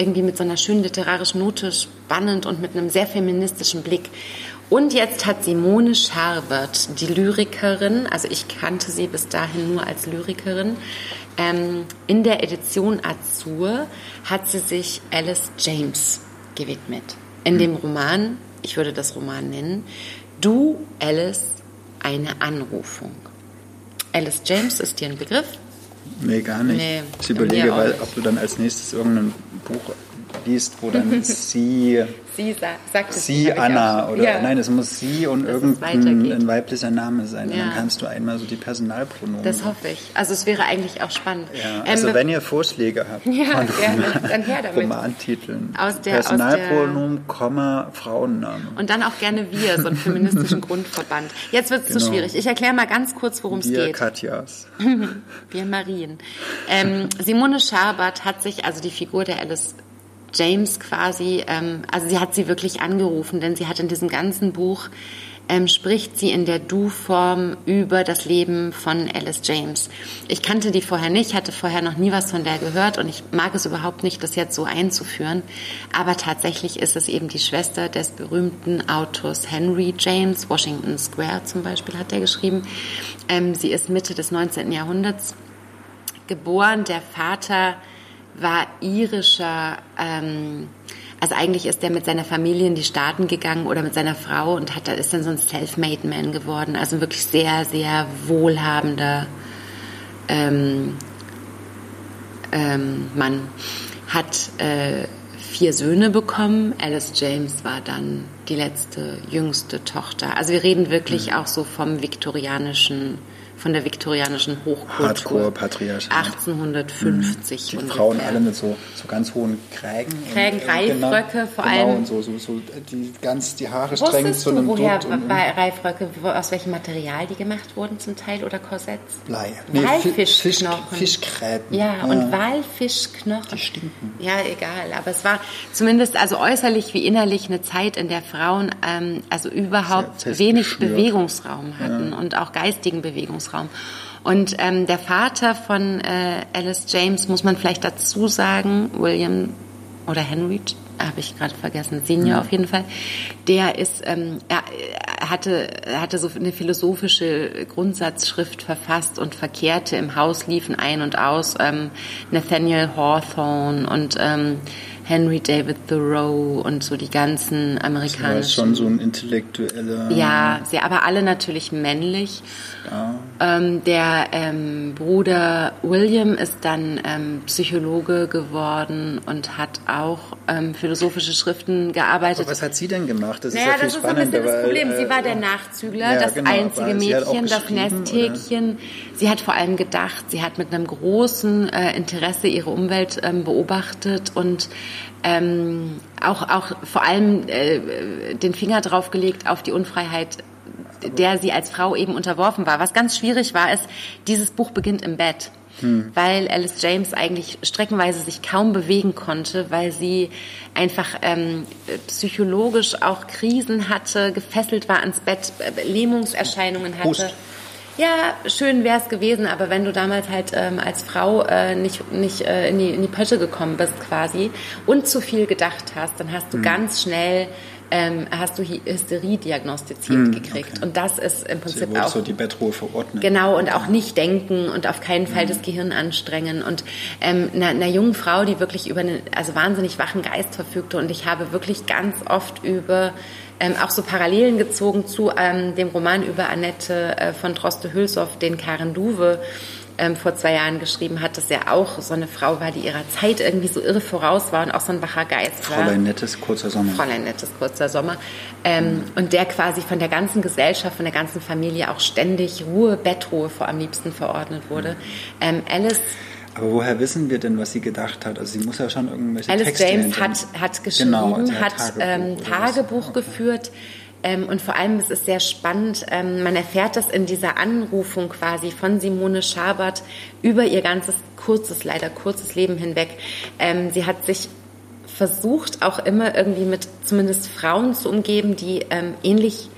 S1: irgendwie mit so einer schönen literarischen Note spannend und mit einem sehr feministischen Blick. Und jetzt hat Simone Scharwert, die Lyrikerin, also ich kannte sie bis dahin nur als Lyrikerin, ähm, in der Edition Azur hat sie sich Alice James gewidmet. In dem Roman, ich würde das Roman nennen, Du, Alice, eine Anrufung. Alice James ist dir ein Begriff?
S2: Nee, gar nicht.
S1: Nee,
S2: ich überlege, weil, ob du dann als nächstes irgendein Buch liest, wo dann sie,
S1: Sie sa sagt es.
S2: sie Anna oder
S1: ja.
S2: nein, es muss sie und
S1: Dass
S2: irgendein weiblicher Name sein.
S1: Ja.
S2: dann kannst du einmal so die Personalpronomen.
S1: Das hoffe ich. Also es wäre eigentlich auch spannend.
S2: ja,
S1: Ähm,
S2: also wenn ihr Vorschläge habt von
S1: gerne.
S2: Roman-
S1: Dann her damit.
S2: Romantiteln,
S1: Aus der- aus der-
S2: Personalpronomen, Komma, Frauenname.
S1: und dann auch gerne wir, so einen feministischen Grundverband. Jetzt wird es zu
S2: Genau.
S1: schwierig. Ich erkläre mal ganz kurz, worum es
S2: Wir
S1: geht.
S2: Katjas.
S1: Wir Marien. Ähm, Simone Schabert hat sich, also die Figur der Alice James quasi, ähm, also sie hat sie wirklich angerufen, denn sie hat in diesem ganzen Buch, ähm, spricht sie in der Du-Form über das Leben von Alice James. Ich kannte die vorher nicht, hatte vorher noch nie was von der gehört und ich mag es überhaupt nicht, das jetzt so einzuführen. Aber tatsächlich ist es eben die Schwester des berühmten Autors Henry James, Washington Square zum Beispiel hat er geschrieben. Ähm, sie ist Mitte des 19. Jahrhunderts geboren. Der Vater war irischer, ähm, also eigentlich ist er mit seiner Familie in die Staaten gegangen oder mit seiner Frau und hat, ist dann so ein Self-Made Man geworden. Also ein wirklich sehr, sehr wohlhabender ähm, ähm, Mann. Hat äh, vier Söhne bekommen. Alice James war dann die letzte, jüngste Tochter. Also wir reden wirklich auch so vom viktorianischen, von der viktorianischen Hochkultur.
S2: Hardcore-Patriarchat.
S1: 1850
S2: Die
S1: ungefähr.
S2: Frauen alle mit so, so ganz hohen Krägen.
S1: Krägen,
S2: und, äh,
S1: Reifröcke vor
S2: genau,
S1: allem.
S2: und so, so, so die ganz die Haare streng zu
S1: du,
S2: einem
S1: woher
S2: Dutt und
S1: bei Reifröcke, wo, aus welchem Material die gemacht wurden zum Teil oder Korsetts?
S2: Blei.
S1: Walfischknochen.
S2: Fisch, Fischgräten.
S1: Ja, und Walfischknochen.
S2: Die stinken.
S1: Ja, egal. Aber es war zumindest also äußerlich wie innerlich eine Zeit, in der Frauen ähm, also überhaupt wenig. Bewegungsraum hatten und auch geistigen Bewegungsraum. Und ähm, der Vater von äh, Alice James, muss man vielleicht dazu sagen, William oder Henry, habe ich gerade vergessen, Senior
S2: Mhm.
S1: auf jeden Fall, der ist, ähm, er, er hatte, er hatte so eine philosophische Grundsatzschrift verfasst und verkehrte im Haus, liefen ein und aus, ähm, Nathaniel Hawthorne und ähm, Henry David Thoreau und so die ganzen
S2: Das war
S1: amerikanischen.
S2: schon so ein intellektueller.
S1: Ja, sehr, aber alle natürlich männlich. Ähm, der ähm, Bruder William ist dann ähm, Psychologe geworden und hat auch ähm, philosophische Schriften gearbeitet.
S2: Aber was hat sie denn gemacht? Das
S1: Naja,
S2: ist ja
S1: das ist ein bisschen das Problem. Sie
S2: äh,
S1: war der Nachzügler,
S2: ja,
S1: das
S2: genau,
S1: einzige
S2: sie
S1: Mädchen, das Nesthäkchen. Sie hat vor allem gedacht, sie hat mit einem großen äh, Interesse ihre Umwelt ähm, beobachtet und ähm, auch, auch vor allem äh, den Finger draufgelegt auf die Unfreiheit der sie als Frau eben unterworfen war. Was ganz schwierig war, ist, dieses Buch beginnt im Bett. Weil Alice James eigentlich streckenweise sich kaum bewegen konnte, weil sie einfach ähm, psychologisch auch Krisen hatte, gefesselt war ans Bett, äh, Lähmungserscheinungen hatte.
S2: Hust.
S1: Ja, schön wäre es gewesen, aber wenn du damals halt ähm, als Frau äh, nicht, nicht äh, in, die, in die Pötte gekommen bist quasi und zu viel gedacht hast, dann hast du ganz schnell ähm, hast du Hy- Hysterie diagnostiziert gekriegt. Und das ist im
S2: Sie
S1: Prinzip auch
S2: so die Bettruhe verordnet.
S1: Genau, und auch nicht denken und auf keinen Fall das Gehirn anstrengen. Und ähm, einer, einer jungen Frau, die wirklich über einen also wahnsinnig wachen Geist verfügte. Und ich habe wirklich ganz oft über ähm, auch so Parallelen gezogen zu ähm, dem Roman über Annette äh, von Droste-Hülshoff, den Karen Duwe ähm, vor zwei Jahren geschrieben hat, dass er auch so eine Frau war, die ihrer Zeit irgendwie so irre voraus war und auch so ein wacher Geist
S2: war. Fräulein Nettes kurzer Sommer.
S1: Fräulein Nettes kurzer Sommer. Ähm, mhm. Und der quasi von der ganzen Gesellschaft, von der ganzen Familie auch ständig Ruhe, Bettruhe vor am liebsten verordnet wurde. Ähm, Alice
S2: aber woher wissen wir denn, was sie gedacht hat? Also sie muss ja schon irgendwelche
S1: Alice
S2: Texte
S1: James hat, hat geschrieben, genau, also hat, hat Tagebuch, ähm, Tagebuch geführt. Ähm, und vor allem es ist sehr spannend, ähm, man erfährt das in dieser Anrufung quasi von Simone Schabert über ihr ganzes kurzes, leider kurzes Leben hinweg. Ähm, sie hat sich versucht, auch immer irgendwie mit zumindest Frauen zu umgeben, die ähm, ähnlich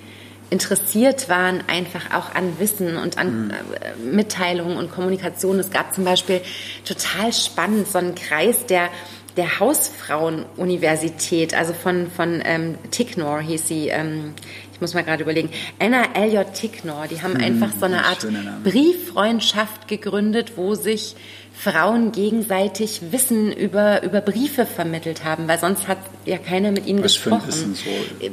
S1: interessiert waren, einfach auch an Wissen und an mhm. Mitteilungen und Kommunikation. Es gab zum Beispiel total spannend so einen Kreis, der der Hausfrauenuniversität, also von, von ähm, Ticknor hieß sie, ähm, ich muss mal gerade überlegen, Anna Elliot Ticknor, die haben mhm, einfach so eine Art Brieffreundschaft gegründet, wo sich Frauen gegenseitig Wissen über, über Briefe vermittelt haben, weil sonst hat ja keiner mit ihnen Was gesprochen. So äh,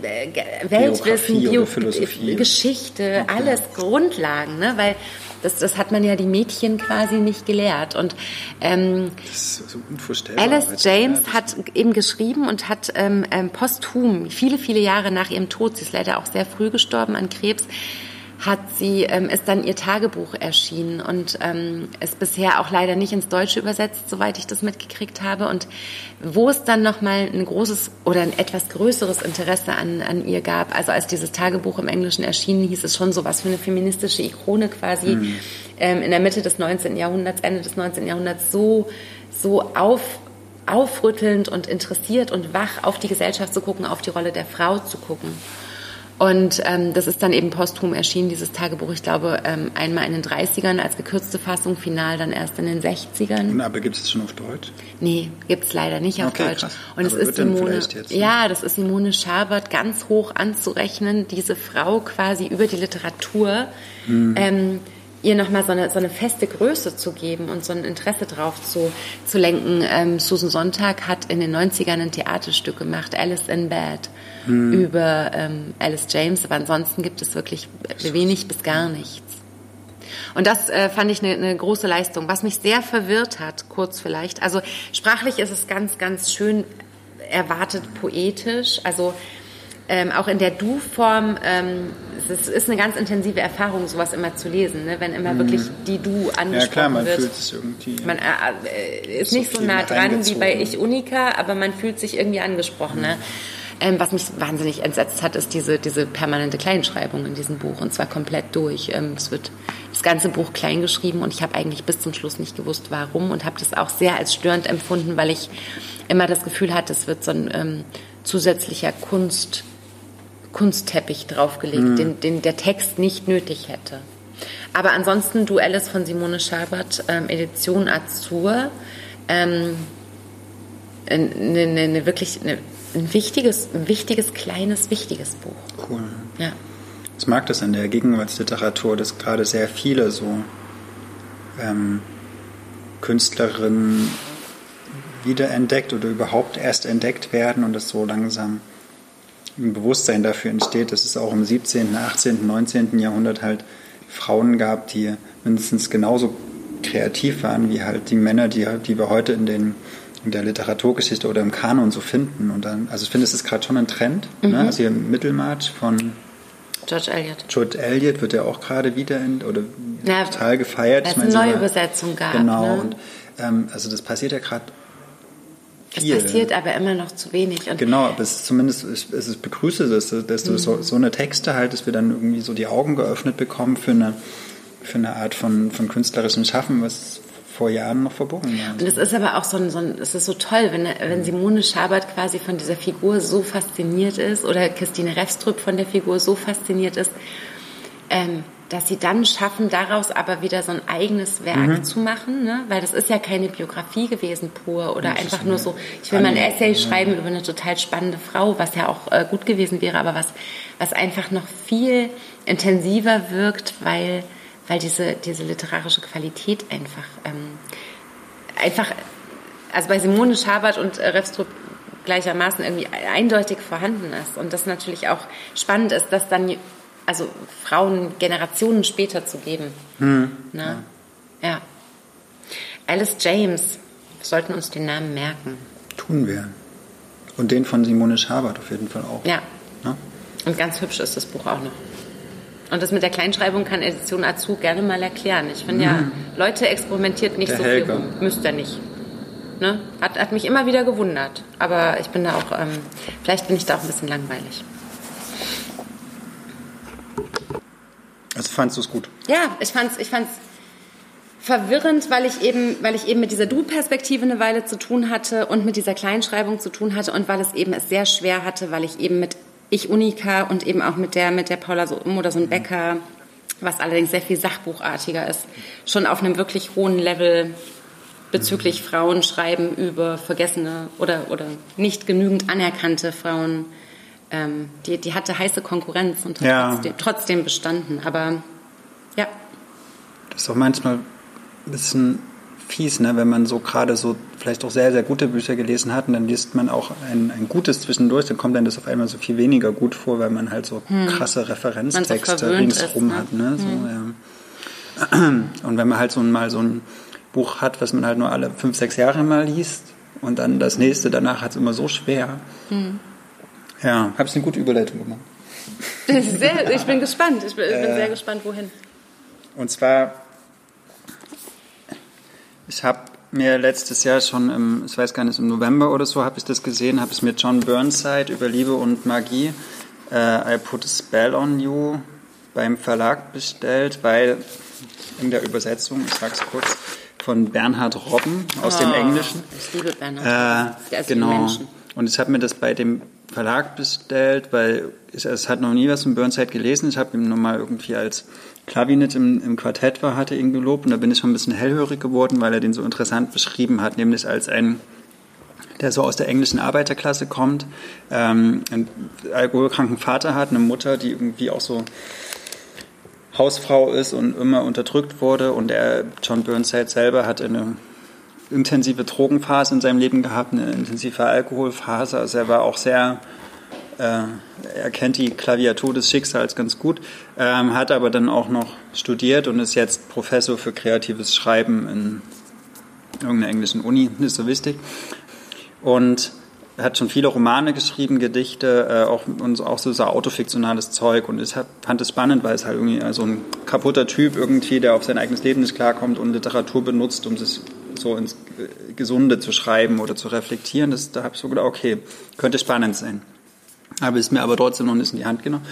S1: Weltwissen, Bio Philosophie. Geschichte, okay. alles Grundlagen, ne? weil das, das hat man ja die Mädchen quasi nicht gelehrt. Und ähm, das ist so unvorstellbar. Alice James hat eben geschrieben und hat ähm, ähm, posthum, viele, viele Jahre nach ihrem Tod, sie ist leider auch sehr früh gestorben an Krebs, hat sie, ähm, ist dann ihr Tagebuch erschienen und ähm, ist bisher auch leider nicht ins Deutsche übersetzt, soweit ich das mitgekriegt habe. Und wo es dann nochmal ein großes oder ein etwas größeres Interesse an, an ihr gab, also als dieses Tagebuch im Englischen erschienen, hieß es schon so was für eine feministische Ikone quasi mhm. ähm, in der Mitte des 19. Jahrhunderts, Ende des 19. Jahrhunderts so, so auf, aufrüttelnd und interessiert und wach auf die Gesellschaft zu gucken, auf die Rolle der Frau zu gucken. Und ähm, das ist dann eben posthum erschienen, dieses Tagebuch, ich glaube, ähm, einmal in den 30ern als gekürzte Fassung, final dann erst in den 60ern.
S2: Und aber gibt es schon auf Deutsch?
S1: Nee, gibt es leider nicht auf okay, Deutsch. Krass. Und aber es ist Simone, jetzt, ne? ja, das ist Simone Schabert ganz hoch anzurechnen, diese Frau quasi über die Literatur. Hm. Ähm, ihr nochmal so eine, so eine feste Größe zu geben und so ein Interesse drauf zu, zu lenken. Ähm, Susan Sonntag hat in den 90ern ein Theaterstück gemacht, Alice in Bed, hm. über ähm, Alice James, aber ansonsten gibt es wirklich wenig bis gar nichts. Und das äh, fand ich eine, eine große Leistung. Was mich sehr verwirrt hat, kurz vielleicht, also sprachlich ist es ganz, ganz schön erwartet poetisch, also ähm, auch in der Du-Form, ähm, es ist eine ganz intensive Erfahrung, sowas immer zu lesen, ne? wenn immer mhm. wirklich die Du angesprochen wird. Ja klar, man wird. fühlt sich irgendwie... Man äh, äh ist so nicht so nah dran wie bei Ich Unika, aber man fühlt sich irgendwie angesprochen. Mhm. Ne? Ähm, was mich wahnsinnig entsetzt hat, ist diese, diese permanente Kleinschreibung in diesem Buch und zwar komplett durch. Ähm, es wird das ganze Buch klein geschrieben und ich habe eigentlich bis zum Schluss nicht gewusst, warum und habe das auch sehr als störend empfunden, weil ich immer das Gefühl hatte, es wird so ein ähm, zusätzlicher Kunst Kunstteppich draufgelegt, mhm. den, den der Text nicht nötig hätte. Aber ansonsten Duelles von Simone Schabert, ähm, Edition Azur, ähm, eine, eine, eine wirklich eine, ein wichtiges, ein wichtiges, kleines, wichtiges Buch.
S2: Cool. Ja. Ich mag das an der Gegenwartsliteratur, dass gerade sehr viele so ähm, Künstlerinnen wiederentdeckt oder überhaupt erst entdeckt werden und das so langsam ein Bewusstsein dafür entsteht, dass es auch im 17., 18., 19. Jahrhundert halt Frauen gab, die mindestens genauso kreativ waren wie halt die Männer, die, die wir heute in, den, in der Literaturgeschichte oder im Kanon so finden. Und dann, also ich finde, es ist gerade schon ein Trend. Ne? Mhm. Ne? Also hier Mittelmarch von
S1: George Eliot.
S2: George Eliot wird ja auch gerade wieder in, oder ja, total gefeiert.
S1: Weil es eine neue Übersetzung gab.
S2: Genau. Ne? Und, ähm, also das passiert ja gerade
S1: viel. Es passiert aber immer noch zu wenig.
S2: Und genau, aber es ist zumindest, es ist begrüße es, dass du mhm. so, so eine Texte halt, dass wir dann irgendwie so die Augen geöffnet bekommen für eine, für eine Art von, von künstlerischem Schaffen, was vor Jahren noch verboten war.
S1: Und es ist aber auch so ein, so ein es ist so toll, wenn, wenn Simone Schabert quasi von dieser Figur so fasziniert ist oder Christine Refstrup von der Figur so fasziniert ist, ähm, dass sie dann schaffen, daraus aber wieder so ein eigenes Werk mhm. zu machen, ne? weil das ist ja keine Biografie gewesen pur oder das einfach nur so, ich will mal ein Essay schreiben über eine total spannende Frau, was ja auch äh, gut gewesen wäre, aber was, was einfach noch viel intensiver wirkt, weil, weil diese, diese literarische Qualität einfach, ähm, einfach, also bei Simone Schabert und äh, Refstrup gleichermaßen irgendwie eindeutig vorhanden ist und das natürlich auch spannend ist, dass dann also Frauen Generationen später zu geben. Hm. Ne? Ja. ja. Alice James. Wir sollten uns den Namen merken.
S2: Tun wir. Und den von Simone Schabert auf jeden Fall auch.
S1: Ja.
S2: Ne?
S1: Und ganz hübsch ist das Buch auch noch. Und das mit der Kleinschreibung kann Edition Azu gerne mal erklären. Ich finde ja, Leute experimentiert nicht
S2: Der
S1: so
S2: Helge.
S1: viel rum. Müsst ihr nicht. Ne? Hat, hat mich immer wieder gewundert. Aber ich bin da auch, ähm, vielleicht bin ich da auch ein bisschen langweilig.
S2: Also fandst du es gut?
S1: Ja, ich fand's, ich fand's verwirrend, weil ich eben, weil ich eben mit dieser Du-Perspektive eine Weile zu tun hatte und mit dieser Kleinschreibung zu tun hatte und weil es eben es sehr schwer hatte, weil ich eben mit ich Unika und eben auch mit der mit der Paula so oder so ein Becker, was allerdings sehr viel sachbuchartiger ist, schon auf einem wirklich hohen Level bezüglich Frauen schreiben über vergessene oder oder nicht genügend anerkannte Frauen. Ähm, die, die hatte heiße Konkurrenz und hat
S2: Ja.
S1: trotzdem, trotzdem bestanden. Aber ja,
S2: Das ist auch manchmal ein bisschen fies, ne? wenn man so gerade so vielleicht auch sehr, sehr gute Bücher gelesen hat und dann liest man auch ein, ein gutes zwischendurch, dann kommt dann das auf einmal so viel weniger gut vor, weil man halt so krasse Referenztexte ringsrum
S1: ist, ne?
S2: hat. Ne? So, ja. Und wenn man halt so mal so ein Buch hat, was man halt nur alle fünf, sechs Jahre mal liest und dann das nächste danach hat es immer so schwer. Ja, habe ich eine gute Überleitung gemacht.
S1: Sehr, ich bin gespannt. Ich bin, ich bin
S2: Äh.
S1: sehr gespannt, wohin.
S2: Und zwar, ich habe mir letztes Jahr schon, im, ich weiß gar nicht, im November oder so, habe ich das gesehen, habe es mir John Burnside über Liebe und Magie, äh, I Put a Spell on You, beim Verlag bestellt, weil in der Übersetzung, ich sag's kurz, von Bernhard Robben aus dem
S1: Oh,
S2: Englischen.
S1: Ich liebe Bernhard.
S2: Äh,
S1: Der ist
S2: genau.
S1: Menschen.
S2: Und ich habe mir das bei dem Verlag bestellt, weil ich, es hat noch nie was von Burnside gelesen. Ich habe ihn mal irgendwie als Klavinet im, im Quartett war, hatte ihn gelobt und da bin ich schon ein bisschen hellhörig geworden, weil er den so interessant beschrieben hat, nämlich als ein der so aus der englischen Arbeiterklasse kommt, ähm, einen alkoholkranken Vater hat, eine Mutter, die irgendwie auch so Hausfrau ist und immer unterdrückt wurde und er, John Burnside selber, hat eine intensive Drogenphase in seinem Leben gehabt, eine intensive Alkoholphase. Also er war auch sehr, äh, er kennt die Klaviatur des Schicksals ganz gut, ähm, hat aber dann auch noch studiert und ist jetzt Professor für kreatives Schreiben in irgendeiner englischen Uni, nicht so wichtig. Und hat schon viele Romane geschrieben, Gedichte, äh, auch, und auch so, so autofiktionales Zeug. Und ich fand es spannend, weil es halt irgendwie so ein kaputter Typ irgendwie, der auf sein eigenes Leben nicht klarkommt und Literatur benutzt, um sich so ins äh, Gesunde zu schreiben oder zu reflektieren. Das, da habe ich so gedacht, okay, könnte spannend sein. Habe es mir aber trotzdem noch nicht in die Hand genommen.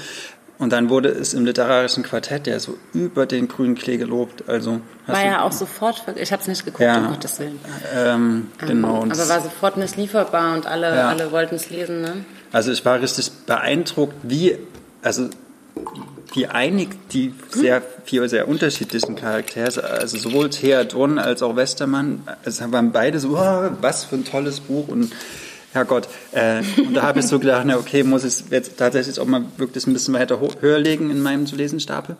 S2: Und dann wurde es im literarischen Quartett ja so über den grünen Klee gelobt. Also
S1: War ja auch sofort, ich habe es nicht geguckt,
S2: Ja.
S1: um Gottes Willen.
S2: ähm, genau.
S1: Ähm,
S2: und
S1: aber war sofort nicht lieferbar und alle,
S2: Ja.
S1: alle wollten es lesen, ne?
S2: Also ich war richtig beeindruckt, wie, also wie einig die sehr vier sehr unterschiedlichen Charaktere, also sowohl Thea Dunn als auch Westermann, es waren beide so, oh, was für ein tolles Buch und Herrgott. Äh, und da habe ich so gedacht, na okay, muss ich jetzt tatsächlich auch mal wirklich ein bisschen weiter höher legen in meinem zu lesen Stapel.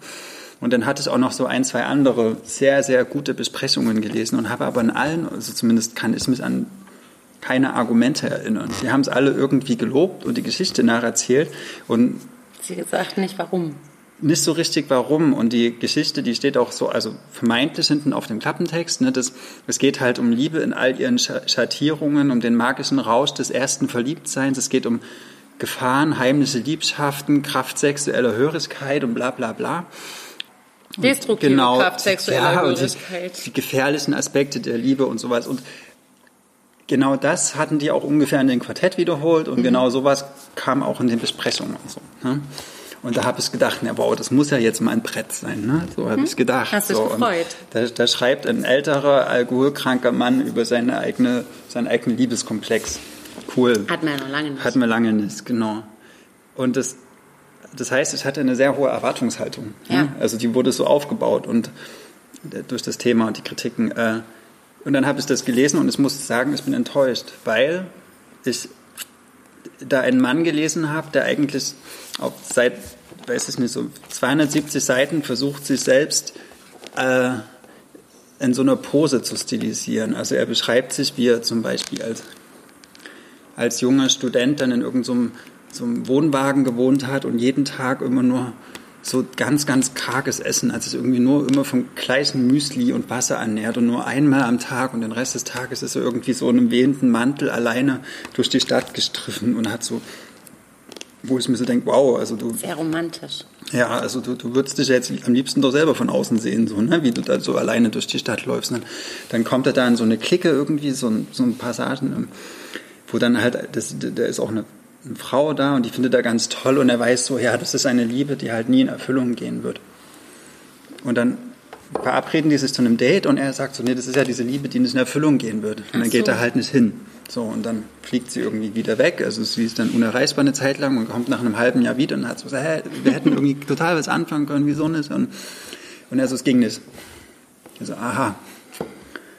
S2: Und dann hatte ich auch noch so ein, zwei andere sehr, sehr gute Besprechungen gelesen und habe aber in allen, also zumindest kann ich mich an keine Argumente erinnern. Sie haben es alle irgendwie gelobt und die Geschichte nacherzählt und
S1: Sie sagt nicht warum.
S2: Nicht so richtig warum. Und die Geschichte, die steht auch so, also vermeintlich hinten auf dem Klappentext. Ne, das, es geht halt um Liebe in all ihren Scha- Schattierungen, um den magischen Rausch des ersten Verliebtseins. Es geht um Gefahren, heimliche Liebschaften, Kraft sexueller Hörigkeit und bla bla bla.
S1: Destruktive Kraft sexueller
S2: ja,
S1: Hörigkeit.
S2: Die, die gefährlichen Aspekte der Liebe und sowas. Und genau das hatten die auch ungefähr in dem Quartett wiederholt
S1: Mhm.
S2: und genau sowas kam auch in den Besprechungen und so. Ne? Und da habe ich gedacht, na wow, das muss ja jetzt mal ein Brett sein. Ne? So habe ich gedacht.
S1: Hast dich
S2: so. Und
S1: gefreut?
S2: Da, da schreibt ein älterer, alkoholkranker Mann über seine eigene, seinen eigenen Liebeskomplex. Cool.
S1: Hat man ja noch lange nicht.
S2: Hatten wir lange nicht, genau. Und das, das heißt, ich hatte eine sehr hohe Erwartungshaltung.
S1: Ja.
S2: Ne? Also die wurde so aufgebaut und durch das Thema und die Kritiken. Äh, und dann habe ich das gelesen und ich muss sagen, ich bin enttäuscht, weil ich da einen Mann gelesen habe, der eigentlich auf seit, weiß ich nicht, so 270 Seiten versucht, sich selbst äh, in so einer Pose zu stilisieren. Also er beschreibt sich, wie er zum Beispiel als als junger Student dann in irgendeinem so einem Wohnwagen gewohnt hat und jeden Tag immer nur so ganz, ganz karges Essen, als es irgendwie nur immer vom gleichen Müsli und Wasser ernährt und nur einmal am Tag und den Rest des Tages ist er irgendwie so in einem wehenden Mantel alleine durch die Stadt gestriffen und hat so, wo ich mir so denke, wow, also du...
S1: Sehr romantisch.
S2: Ja, also du, du würdest dich jetzt am liebsten doch selber von außen sehen, so, ne? wie du da so alleine durch die Stadt läufst. Dann, dann kommt er da in so eine Clique irgendwie, so, so ein Passagen, wo dann halt, das, da ist auch eine eine Frau da und die findet er ganz toll und er weiß so, ja, das ist eine Liebe, die halt nie in Erfüllung gehen wird. Und dann verabreden die sich zu einem Date und er sagt so, nee, das ist ja diese Liebe, die nicht in Erfüllung gehen wird. Und dann so. geht er halt nicht hin. So, und dann fliegt sie irgendwie wieder weg. Also sie ist dann unerreichbar eine Zeit lang und kommt nach einem halben Jahr wieder und hat so, hä, wir hätten irgendwie total was anfangen können, wieso nicht? Und, und er so, es ging nicht. Also, aha,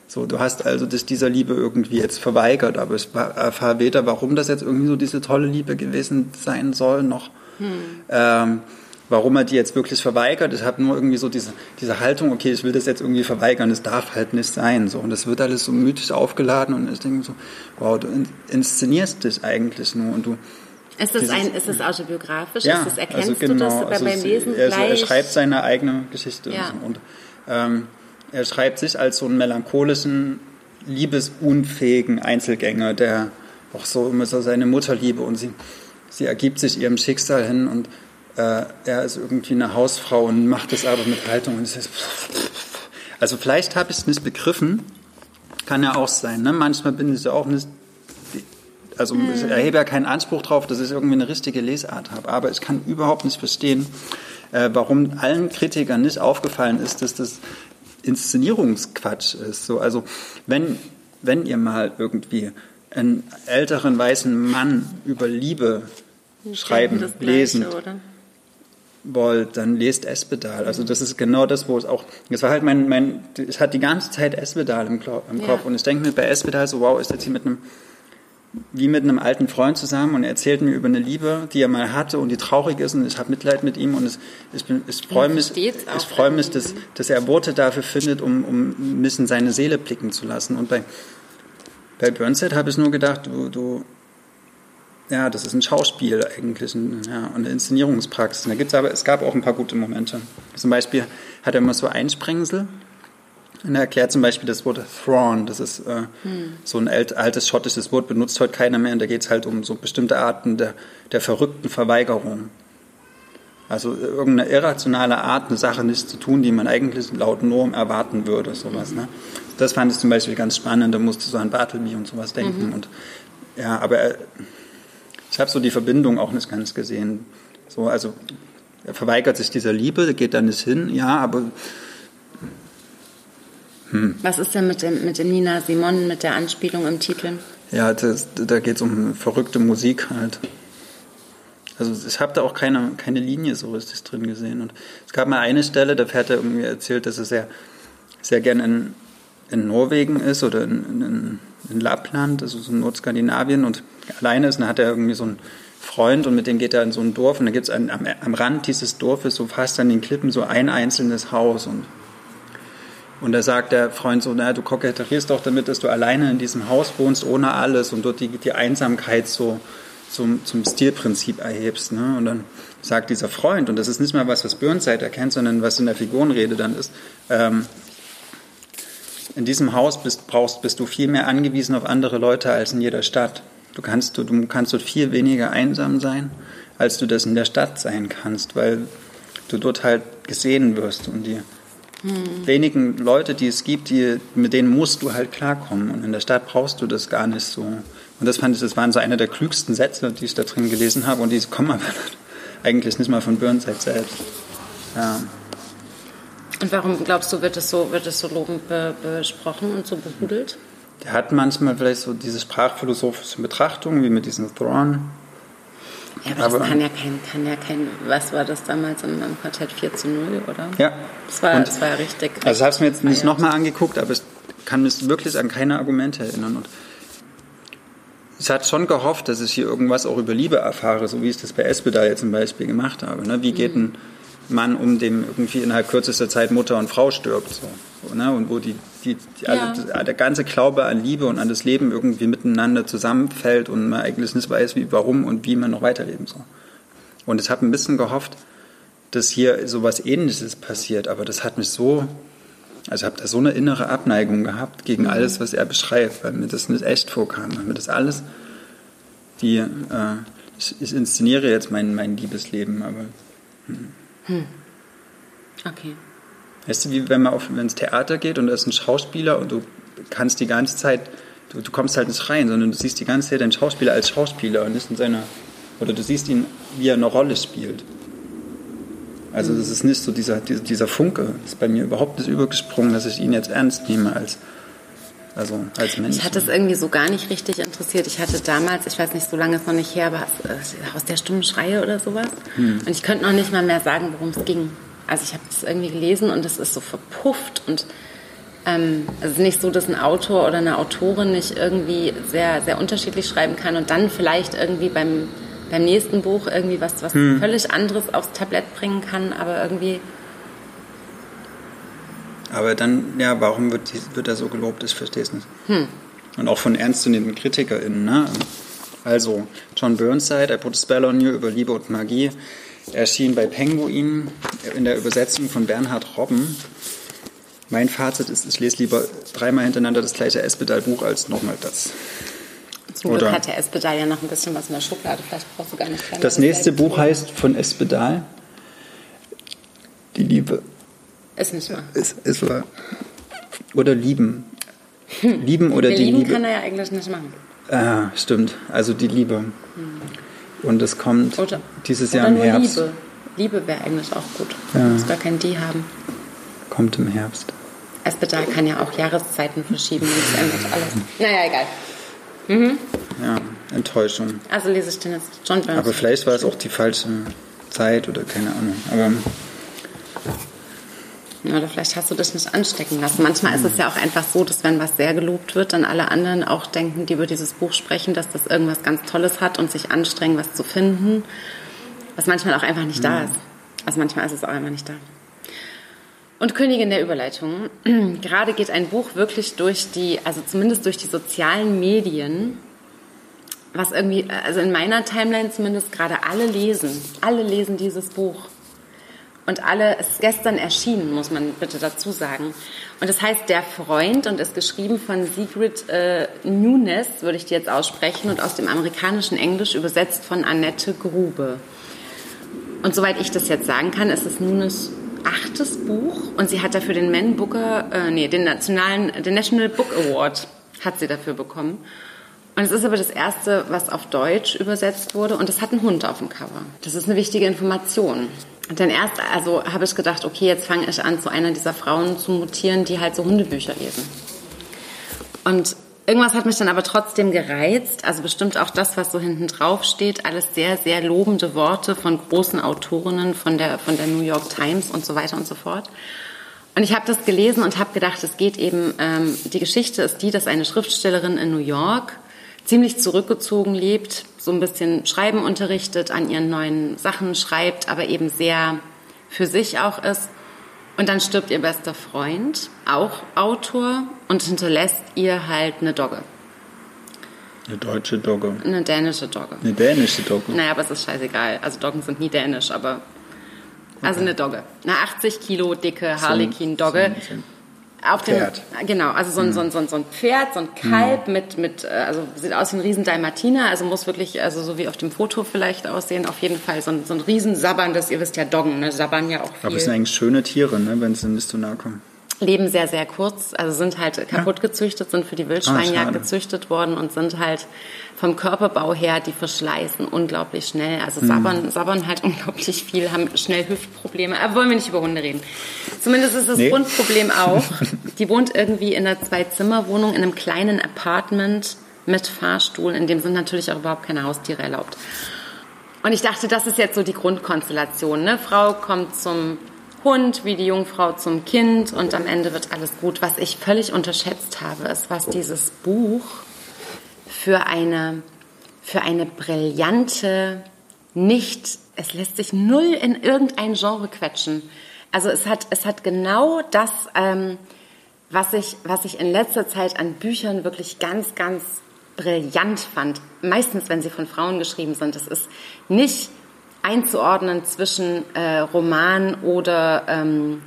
S2: so, du hast also das dieser Liebe irgendwie jetzt verweigert, aber ich erfahre weder, warum das jetzt irgendwie so diese tolle Liebe gewesen sein soll, noch hm. ähm, warum er die jetzt wirklich verweigert. Ich habe nur irgendwie so diese, diese Haltung, okay, ich will das jetzt irgendwie verweigern, es darf halt nicht sein. So. Und das wird alles so mythisch aufgeladen und ich denke so, wow, du inszenierst dich eigentlich nur und du
S1: ist es, ein, ist es autobiografisch? Ja, ist das, erkennst also genau, du das genau, also beim Lesen
S2: er, gleich? Er schreibt seine eigene Geschichte. Ja. Und, ähm, er schreibt sich als so einen melancholischen, liebesunfähigen Einzelgänger, der auch so immer so seine Mutter liebe und sie, sie ergibt sich ihrem Schicksal hin und äh, er ist irgendwie eine Hausfrau und macht es aber mit Haltung und ist also vielleicht habe ich es nicht begriffen, kann ja auch sein. Ne? Manchmal bin ich ja auch nicht, also ich mhm. erhebe ja keinen Anspruch darauf, dass ich irgendwie eine richtige Lesart habe, aber ich kann überhaupt nicht verstehen, äh, warum allen Kritikern nicht aufgefallen ist, dass das Inszenierungsquatsch ist. So, also wenn, wenn ihr mal irgendwie einen älteren weißen Mann über Liebe schreiben, Gleiche, lesen wollt, dann lest Espedal. Also das ist genau das, wo es auch, das war halt mein, mein ich hatte die ganze Zeit Espedal im, im Kopf ja. und ich denke mir bei Espedal so, wow, ist jetzt hier mit einem wie mit einem alten Freund zusammen und er erzählt mir über eine Liebe, die er mal hatte und die traurig ist und ich habe Mitleid mit ihm und es, bin, ich freue mich, ich freue mich dass, dass er Worte dafür findet, um, um ein bisschen seine Seele blicken zu lassen. Und bei, bei Burnside habe ich nur gedacht, du, du, ja, das ist ein Schauspiel eigentlich, ein, ja, eine Inszenierungspraxis. Und da gibt's aber, es gab auch ein paar gute Momente. Zum Beispiel hat er immer so Einsprengsel und er erklärt zum Beispiel das Wort Thrawn, das ist äh, hm. so ein altes schottisches Wort, benutzt heute keiner mehr. Und da geht es halt um so bestimmte Arten der, der verrückten Verweigerung. Also irgendeine irrationale Art, eine Sache nicht zu tun, die man eigentlich laut Norm erwarten würde, sowas. Ne? Das fand ich zum Beispiel ganz spannend, da musste so an Bartleby und sowas denken. Mhm. Und ja, aber er, ich habe so die Verbindung auch nicht ganz gesehen. So, also er verweigert sich dieser Liebe, geht da nicht hin, ja, aber
S1: hm. Was ist denn mit dem, mit dem Nina Simon, mit der Anspielung im Titel?
S2: Ja, das, da geht es um verrückte Musik halt. Also ich habe da auch keine, keine Linie so richtig drin gesehen. Und es gab mal eine Stelle, da hat er irgendwie erzählt, dass er sehr, sehr gern in, in Norwegen ist oder in, in, in Lappland, also so in Nordskandinavien und alleine ist. Und dann hat er irgendwie so einen Freund und mit dem geht er in so ein Dorf und da gibt es am, am Rand dieses Dorfes, so fast an den Klippen, so ein einzelnes Haus und und da sagt der Freund so, naja, du koketterierst doch damit, dass du alleine in diesem Haus wohnst, ohne alles und dort die, die Einsamkeit so zum, zum Stilprinzip erhebst. Ne? Und dann sagt dieser Freund, und das ist nicht mal was, was Burnside erkennt, sondern was in der Figurenrede dann ist, ähm, in diesem Haus bist, brauchst, bist du viel mehr angewiesen auf andere Leute als in jeder Stadt. Du kannst, du, du kannst dort viel weniger einsam sein, als du das in der Stadt sein kannst, weil du dort halt gesehen wirst und die hm. wenigen Leute, die es gibt, die, mit denen musst du halt klarkommen. Und in der Stadt brauchst du das gar nicht so. Und das fand ich, das waren so einer der klügsten Sätze, die ich da drin gelesen habe. Und die kommen aber eigentlich nicht mal von Burnside selbst. Ja.
S1: Und warum glaubst du, wird es so, wird es so lobend be besprochen und so behudelt?
S2: Der hat manchmal vielleicht so diese sprachphilosophischen Betrachtungen, wie mit diesem Thrawn.
S1: Ja, aber, aber das kann ja kein, kann ja kein, was war das damals im, im Quartett 4 zu 0, oder?
S2: Ja.
S1: Das war, und, das war richtig.
S2: Also ich habe es mir jetzt nicht nochmal angeguckt, aber ich kann mich wirklich an keine Argumente erinnern. Und ich hatte schon gehofft, dass ich hier irgendwas auch über Liebe erfahre, so wie ich das bei Espedal jetzt zum Beispiel gemacht habe. Ne? Wie geht mhm. ein Mann um, dem irgendwie innerhalb kürzester Zeit Mutter und Frau stirbt? So ne? und wo die, die, die ja. alle, der ganze Glaube an Liebe und an das Leben irgendwie miteinander zusammenfällt und man eigentlich nicht weiß, wie, warum und wie man noch weiterleben soll. Und ich habe ein bisschen gehofft, dass hier sowas ähnliches passiert, aber das hat mich so, also ich habe da so eine innere Abneigung gehabt gegen mhm. alles, was er beschreibt, weil mir das nicht echt vorkam, weil mir das alles, die, äh, ich, ich, inszeniere jetzt mein, mein Liebesleben, aber... Hm. Hm.
S1: Okay.
S2: Weißt du, wie wenn man auf, ins Theater geht und da ist ein Schauspieler und du kannst die ganze Zeit, du, du kommst halt nicht rein, sondern du siehst die ganze Zeit den Schauspieler als Schauspieler und nicht in seiner, oder du siehst ihn, wie er eine Rolle spielt. Also das ist nicht so dieser, dieser, dieser Funke, ist bei mir überhaupt nicht übergesprungen, dass ich ihn jetzt ernst nehme als, also als Mensch.
S1: Ich hatte es irgendwie so gar nicht richtig interessiert. Ich hatte damals, ich weiß nicht, so lange ist noch nicht her, aber aus der stummen Schreie oder sowas. Hm. Und ich könnte noch nicht mal mehr sagen, worum es ging. Also ich habe es irgendwie gelesen und es ist so verpufft und ähm, es ist nicht so, dass ein Autor oder eine Autorin nicht irgendwie sehr, sehr unterschiedlich schreiben kann und dann vielleicht irgendwie beim, beim nächsten Buch irgendwie was, was hm. völlig anderes aufs Tablett bringen kann, aber irgendwie.
S2: Aber dann, ja, warum wird, die, wird er so gelobt? Ich verstehe es nicht. Hm. Und auch von ernstzunehmenden KritikerInnen. Ne? Also, John Burnside, I Put a Spell on You über Liebe und Magie erschien bei Penguin in der Übersetzung von Bernhard Robben. Mein Fazit ist, ich lese lieber dreimal hintereinander das gleiche Espedal-Buch als nochmal das.
S1: Zum Glück hat der Espedal ja noch ein bisschen was in der Schublade. Vielleicht brauchst du gar nicht
S2: Das nächste Buch heißt von Espedal Die Liebe.
S1: Ist nicht wahr.
S2: Ist, ist wahr. Oder Lieben. Hm. Lieben oder
S1: Wir
S2: die
S1: lieben
S2: Liebe.
S1: kann er ja eigentlich nicht machen.
S2: Ah, stimmt. Also die Liebe. Hm. Und es kommt oder, dieses Jahr im Herbst.
S1: Liebe. Liebe wäre eigentlich auch gut. Ja. Muss gar kein Die haben.
S2: Kommt im Herbst.
S1: Espedal kann ja auch Jahreszeiten verschieben und es ändert alles. Naja, egal. Mhm.
S2: Ja, Enttäuschung.
S1: Also lese ich den jetzt John Burns.
S2: Aber vielleicht war es auch die falsche Zeit oder keine Ahnung. Aber
S1: oder vielleicht hast du das nicht anstecken lassen. Manchmal ist es ja auch einfach so, dass wenn was sehr gelobt wird, dann alle anderen auch denken, die über dieses Buch sprechen, dass das irgendwas ganz Tolles hat und sich anstrengen, was zu finden, was manchmal auch einfach nicht da ist. Also manchmal ist es auch einfach nicht da. Und Königin der Überleitung. Gerade geht ein Buch wirklich durch die, also zumindest durch die sozialen Medien, was irgendwie, also in meiner Timeline zumindest gerade alle lesen. Alle lesen dieses Buch. Und alle, es ist gestern erschienen, muss man bitte dazu sagen. Und es heißt Der Freund und ist geschrieben von Sigrid äh, Nunes, würde ich dir jetzt aussprechen, und aus dem amerikanischen Englisch übersetzt von Annette Grube. Und soweit ich das jetzt sagen kann, ist es Nunes achtes Buch und sie hat dafür den Man Booker, äh, nee, den nationalen, den National Book Award hat sie dafür bekommen. Und es ist aber das erste, was auf Deutsch übersetzt wurde und es hat einen Hund auf dem Cover. Das ist eine wichtige Information. Und dann erst, also habe ich gedacht, okay, jetzt fange ich an, zu einer dieser Frauen zu mutieren, die halt so Hundebücher lesen. Und irgendwas hat mich dann aber trotzdem gereizt. Also bestimmt auch das, was so hinten drauf steht, alles sehr, sehr lobende Worte von großen Autorinnen, von der, von der New York Times und so weiter und so fort. Und ich habe das gelesen und habe gedacht, es geht eben, ähm, die Geschichte ist die, dass eine Schriftstellerin in New York ziemlich zurückgezogen lebt, so ein bisschen Schreiben unterrichtet, an ihren neuen Sachen schreibt, aber eben sehr für sich auch ist. Und dann stirbt ihr bester Freund, auch Autor, und hinterlässt ihr halt eine Dogge.
S2: Eine deutsche Dogge.
S1: Eine dänische Dogge.
S2: Eine dänische Dogge.
S1: Naja, aber es ist scheißegal. Also Doggen sind nie dänisch, aber. Also eine Dogge. Eine 80 Kilo dicke Harlequin-Dogge. So, so auf dem, Pferd. Genau, also so ein, so, ein, so, ein, Pferd, so ein Kalb mhm. mit, mit, äh, also sieht aus wie ein riesen Dalmatiner, also muss wirklich, also so wie auf dem Foto vielleicht aussehen, auf jeden Fall so ein, so ein riesen sabberndes, ihr wisst ja Doggen, ne, sabbern ja auch viel.
S2: Aber es sind eigentlich schöne Tiere, ne, wenn sie nicht so nahe kommen
S1: leben sehr, sehr kurz, also sind halt kaputt gezüchtet, sind für die Wildschweinjagd ah, gezüchtet worden und sind halt vom Körperbau her, die verschleißen unglaublich schnell. Also sabbern, mhm. sabbern halt unglaublich viel, haben schnell Hüftprobleme. Aber wollen wir nicht über Hunde reden. Zumindest ist das nee. Grundproblem auch. Die wohnt irgendwie in einer Zwei-Zimmer-Wohnung in einem kleinen Apartment mit Fahrstuhl. In dem sind natürlich auch überhaupt keine Haustiere erlaubt. Und ich dachte, das ist jetzt so die Grundkonstellation. Ne? Frau kommt zum Hund, wie die Jungfrau zum Kind und am Ende wird alles gut. Was ich völlig unterschätzt habe, ist, was dieses Buch für eine, für eine brillante, nicht, es lässt sich null in irgendein Genre quetschen. Also es hat, es hat genau das, ähm, was ich, was ich in letzter Zeit an Büchern wirklich ganz, ganz brillant fand. Meistens, wenn sie von Frauen geschrieben sind. Es ist nicht einzuordnen zwischen äh, Roman oder, ähm,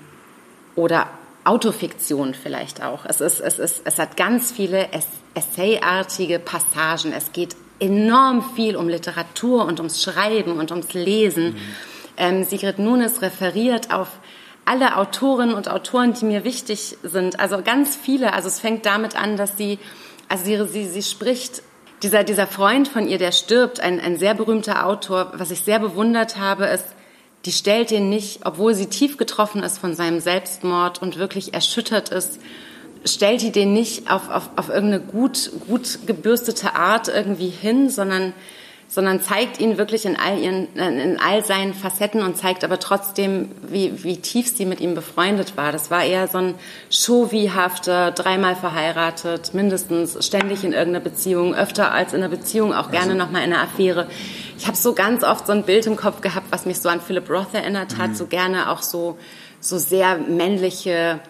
S1: oder Autofiktion vielleicht auch. Es, ist, es, ist, es hat ganz viele Essayartige Passagen. Es geht enorm viel um Literatur und ums Schreiben und ums Lesen. Mhm. Ähm, Sigrid Nunes referiert auf alle Autorinnen und Autoren, die mir wichtig sind. Also ganz viele. Also es fängt damit an, dass sie, also sie, sie, sie spricht dieser, dieser Freund von ihr, der stirbt, ein, ein sehr berühmter Autor, was ich sehr bewundert habe, ist, die stellt ihn nicht, obwohl sie tief getroffen ist von seinem Selbstmord und wirklich erschüttert ist, stellt die den nicht auf, auf, auf irgendeine gut, gut gebürstete Art irgendwie hin, sondern sondern zeigt ihn wirklich in all, ihren, in all seinen Facetten und zeigt aber trotzdem, wie, wie tief sie mit ihm befreundet war. Das war eher so ein Chauvi-hafter, dreimal verheiratet, mindestens ständig in irgendeiner Beziehung, öfter als in einer Beziehung, auch gerne also. nochmal in einer Affäre. Ich habe so ganz oft so ein Bild im Kopf gehabt, was mich so an Philip Roth erinnert hat, mhm. so gerne auch so, so sehr männliche,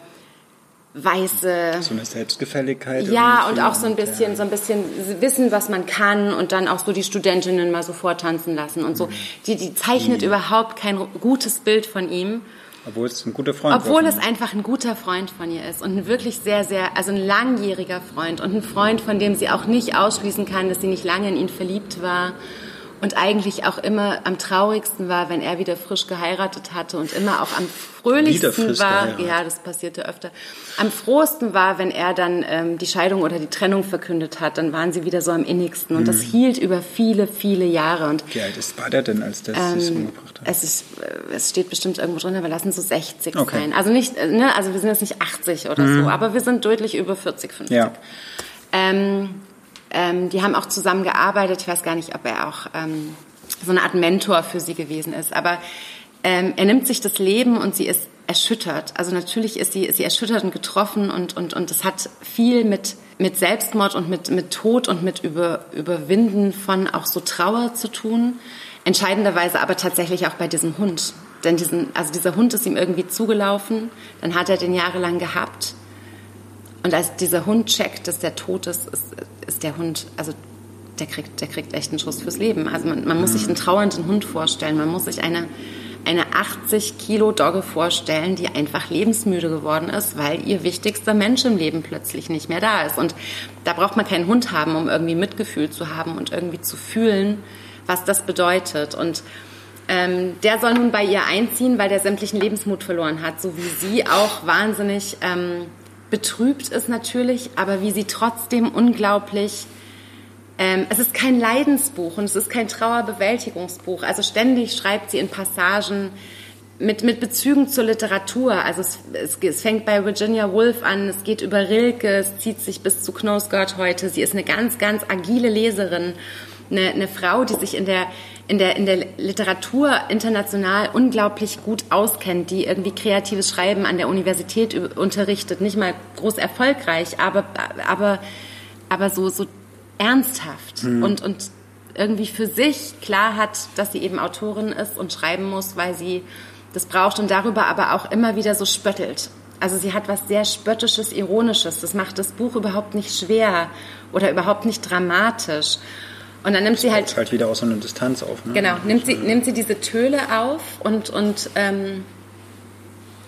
S1: weiße.
S2: So eine Selbstgefälligkeit.
S1: Ja, und auch so ein bisschen, ja. so ein bisschen wissen, was man kann und dann auch so die Studentinnen mal so vortanzen lassen und so. Mhm. Die, die zeichnet die. überhaupt kein gutes Bild von ihm.
S2: Obwohl es ein guter Freund
S1: Obwohl es einfach ein guter Freund von ihr ist und ein wirklich sehr, sehr, also ein langjähriger Freund und ein Freund, von dem sie auch nicht ausschließen kann, dass sie nicht lange in ihn verliebt war und eigentlich auch immer am traurigsten war, wenn er wieder frisch geheiratet hatte und immer auch am fröhlichsten war. Geheiratet. Ja, das passierte öfter. Am frohsten war, wenn er dann ähm, die Scheidung oder die Trennung verkündet hat. Dann waren sie wieder so am innigsten und mhm. das hielt über viele, viele Jahre. Und
S2: wie alt ist, war der denn, als das ähm, sich umgebracht hat?
S1: Es ist, äh, es steht bestimmt irgendwo drin, aber lassen so 60 okay. sein. Also nicht, äh, ne, also wir sind jetzt nicht 80 oder mhm. so, aber wir sind deutlich über 40, 50. Ja. Ähm, ähm, die haben auch zusammen gearbeitet. Ich weiß gar nicht, ob er auch ähm, so eine Art Mentor für sie gewesen ist. Aber ähm, er nimmt sich das Leben und sie ist erschüttert. Also natürlich ist sie, ist sie erschüttert und getroffen und, und, und das hat viel mit, mit Selbstmord und mit, mit Tod und mit Über, Überwinden von auch so Trauer zu tun. Entscheidenderweise aber tatsächlich auch bei diesem Hund. Denn diesen, also dieser Hund ist ihm irgendwie zugelaufen, dann hat er den jahrelang gehabt. Und als dieser Hund checkt, dass der tot ist, ist, ist der Hund, also der kriegt, der kriegt echt einen Schuss fürs Leben. Also man, man muss sich einen trauernden Hund vorstellen, man muss sich eine, eine 80 Kilo Dogge vorstellen, die einfach lebensmüde geworden ist, weil ihr wichtigster Mensch im Leben plötzlich nicht mehr da ist. Und da braucht man keinen Hund haben, um irgendwie Mitgefühl zu haben und irgendwie zu fühlen, was das bedeutet. Und ähm, der soll nun bei ihr einziehen, weil der sämtlichen Lebensmut verloren hat, so wie sie auch wahnsinnig ähm, betrübt ist natürlich, aber wie sie trotzdem unglaublich ähm, es ist kein Leidensbuch und es ist kein Trauerbewältigungsbuch. Also ständig schreibt sie in Passagen mit, mit Bezügen zur Literatur. Also es, es, es, fängt bei Virginia Woolf an, es geht über Rilke, es zieht sich bis zu Knausgard heute. Sie ist eine ganz, ganz agile Leserin, eine, eine Frau, die sich in der in der, in der Literatur international unglaublich gut auskennt, die irgendwie kreatives Schreiben an der Universität unterrichtet, nicht mal groß erfolgreich, aber, aber, aber so, so ernsthaft mhm. und, und irgendwie für sich klar hat, dass sie eben Autorin ist und schreiben muss, weil sie das braucht und darüber aber auch immer wieder so spöttelt. Also sie hat was sehr spöttisches, ironisches. Das macht das Buch überhaupt nicht schwer oder überhaupt nicht dramatisch. Und dann nimmt das sie halt.
S2: halt wieder aus so einer Distanz auf. Ne?
S1: Genau, nimmt sie, nimmt sie diese Töle auf und, und ähm,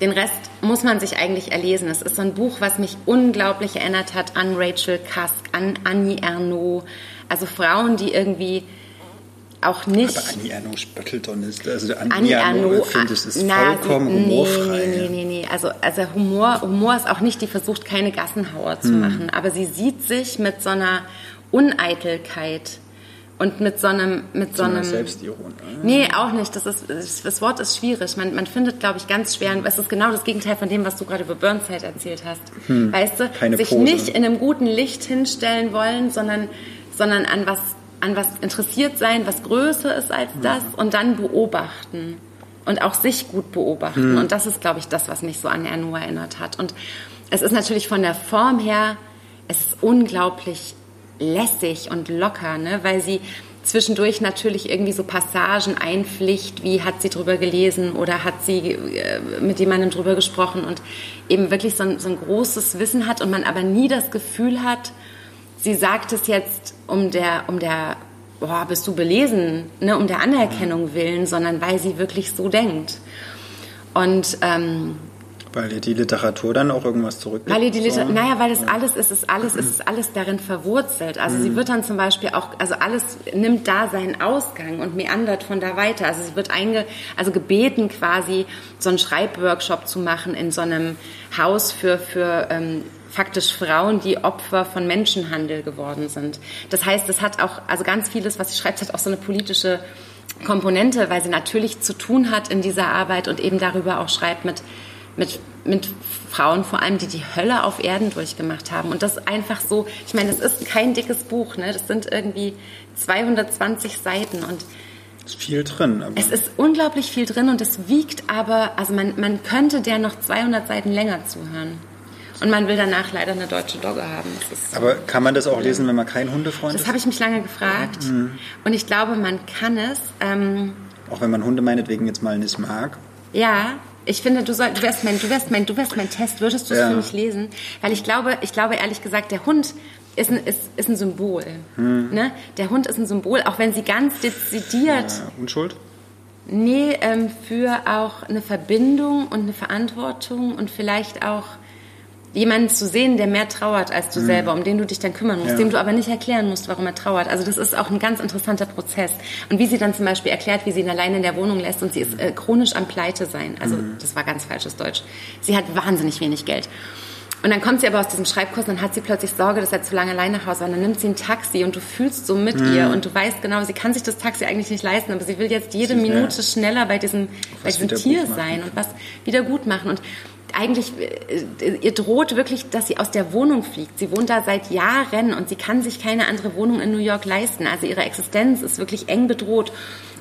S1: den Rest muss man sich eigentlich erlesen. Es ist so ein Buch, was mich unglaublich erinnert hat an Rachel Cusk, an Annie Ernaux. Also Frauen, die irgendwie auch nicht.
S2: Aber Annie Ernaux spöttelt doch nicht. Also Annie, Annie Ernaux, finde ich, ist na, vollkommen nee, humorfrei.
S1: Nee, nee, nee, nee. Also, also Humor, Humor ist auch nicht, die versucht, keine Gassenhauer zu hm. machen. Aber sie sieht sich mit so einer Uneitelkeit und mit so einem mit so, einem
S2: Selbstironie.
S1: Nee, auch nicht. Das ist das Wort ist schwierig. Man, man findet, glaube ich, ganz schwer. Es ist genau das Gegenteil von dem, was du gerade über Burnside erzählt hast. Hm, weißt du, keine sich Pose. nicht in einem guten Licht hinstellen wollen, sondern sondern an was an was interessiert sein, was größer ist als hm. das hm. und dann beobachten und auch sich gut beobachten. Hm. Und das ist, glaube ich, das, was mich so an Ernu erinnert hat. Und es ist natürlich von der Form her, es ist unglaublich lässig und locker, ne? weil sie zwischendurch natürlich irgendwie so Passagen einpflicht, wie hat sie drüber gelesen oder hat sie äh, mit jemandem drüber gesprochen und eben wirklich so ein, so ein großes Wissen hat und man aber nie das Gefühl hat, sie sagt es jetzt um der, um der boah, bist du belesen, ne, um der Anerkennung willen, sondern weil sie wirklich so denkt. Und ähm,
S2: weil ihr die Literatur dann auch irgendwas zurückgibt?
S1: Weil die Literatur, so. naja, weil es alles, es ist alles, es ist alles darin verwurzelt. Also mhm. sie wird dann zum Beispiel auch, also alles nimmt da seinen Ausgang und meandert von da weiter. Also sie wird einge, also gebeten quasi, so einen Schreibworkshop zu machen in so einem Haus für, für ähm, faktisch Frauen, die Opfer von Menschenhandel geworden sind. Das heißt, es hat auch, also ganz vieles, was sie schreibt, hat auch so eine politische Komponente, weil sie natürlich zu tun hat in dieser Arbeit und eben darüber auch schreibt mit mit, mit Frauen vor allem, die die Hölle auf Erden durchgemacht haben. Und das einfach so, ich meine, das ist kein dickes Buch, ne? das sind irgendwie 220 Seiten und
S2: ist viel drin.
S1: es ist unglaublich viel drin und es wiegt aber, also man, man könnte der noch 200 Seiten länger zuhören. Und man will danach leider eine deutsche Dogge haben.
S2: aber kann man das auch lesen, wenn man kein Hundefreund
S1: das ist? Das habe ich mich lange gefragt. Mhm. Und ich glaube, man kann es. Ähm,
S2: auch wenn man Hunde meinetwegen jetzt mal nicht mag.
S1: Ja, ich finde, du, soll, du, wärst mein, du, wärst mein, du wärst mein Test. Würdest du es ja. für mich lesen? Weil ich glaube, ich glaube ehrlich gesagt, der Hund ist ein, ist, ist ein Symbol. Hm. Ne? Der Hund ist ein Symbol, auch wenn sie ganz dezidiert. Ja,
S2: Unschuld?
S1: Nee, ähm, für auch eine Verbindung und eine Verantwortung und vielleicht auch jemanden zu sehen, der mehr trauert als du mhm. selber, um den du dich dann kümmern musst, ja. dem du aber nicht erklären musst, warum er trauert. Also das ist auch ein ganz interessanter Prozess. Und wie sie dann zum Beispiel erklärt, wie sie ihn alleine in der Wohnung lässt und sie ist äh, chronisch am Pleite sein. Also mhm. das war ganz falsches Deutsch. Sie hat wahnsinnig wenig Geld. Und dann kommt sie aber aus diesem Schreibkurs und dann hat sie plötzlich Sorge, dass er zu lange alleine nach Hause war. Und dann nimmt sie ein Taxi und du fühlst so mit mhm. ihr und du weißt genau, sie kann sich das Taxi eigentlich nicht leisten, aber sie will jetzt jede Minute schneller bei diesem, bei diesem Tier sein und was wieder gut machen. Und eigentlich, äh, ihr droht wirklich, dass sie aus der Wohnung fliegt. Sie wohnt da seit Jahren und sie kann sich keine andere Wohnung in New York leisten. Also ihre Existenz ist wirklich eng bedroht.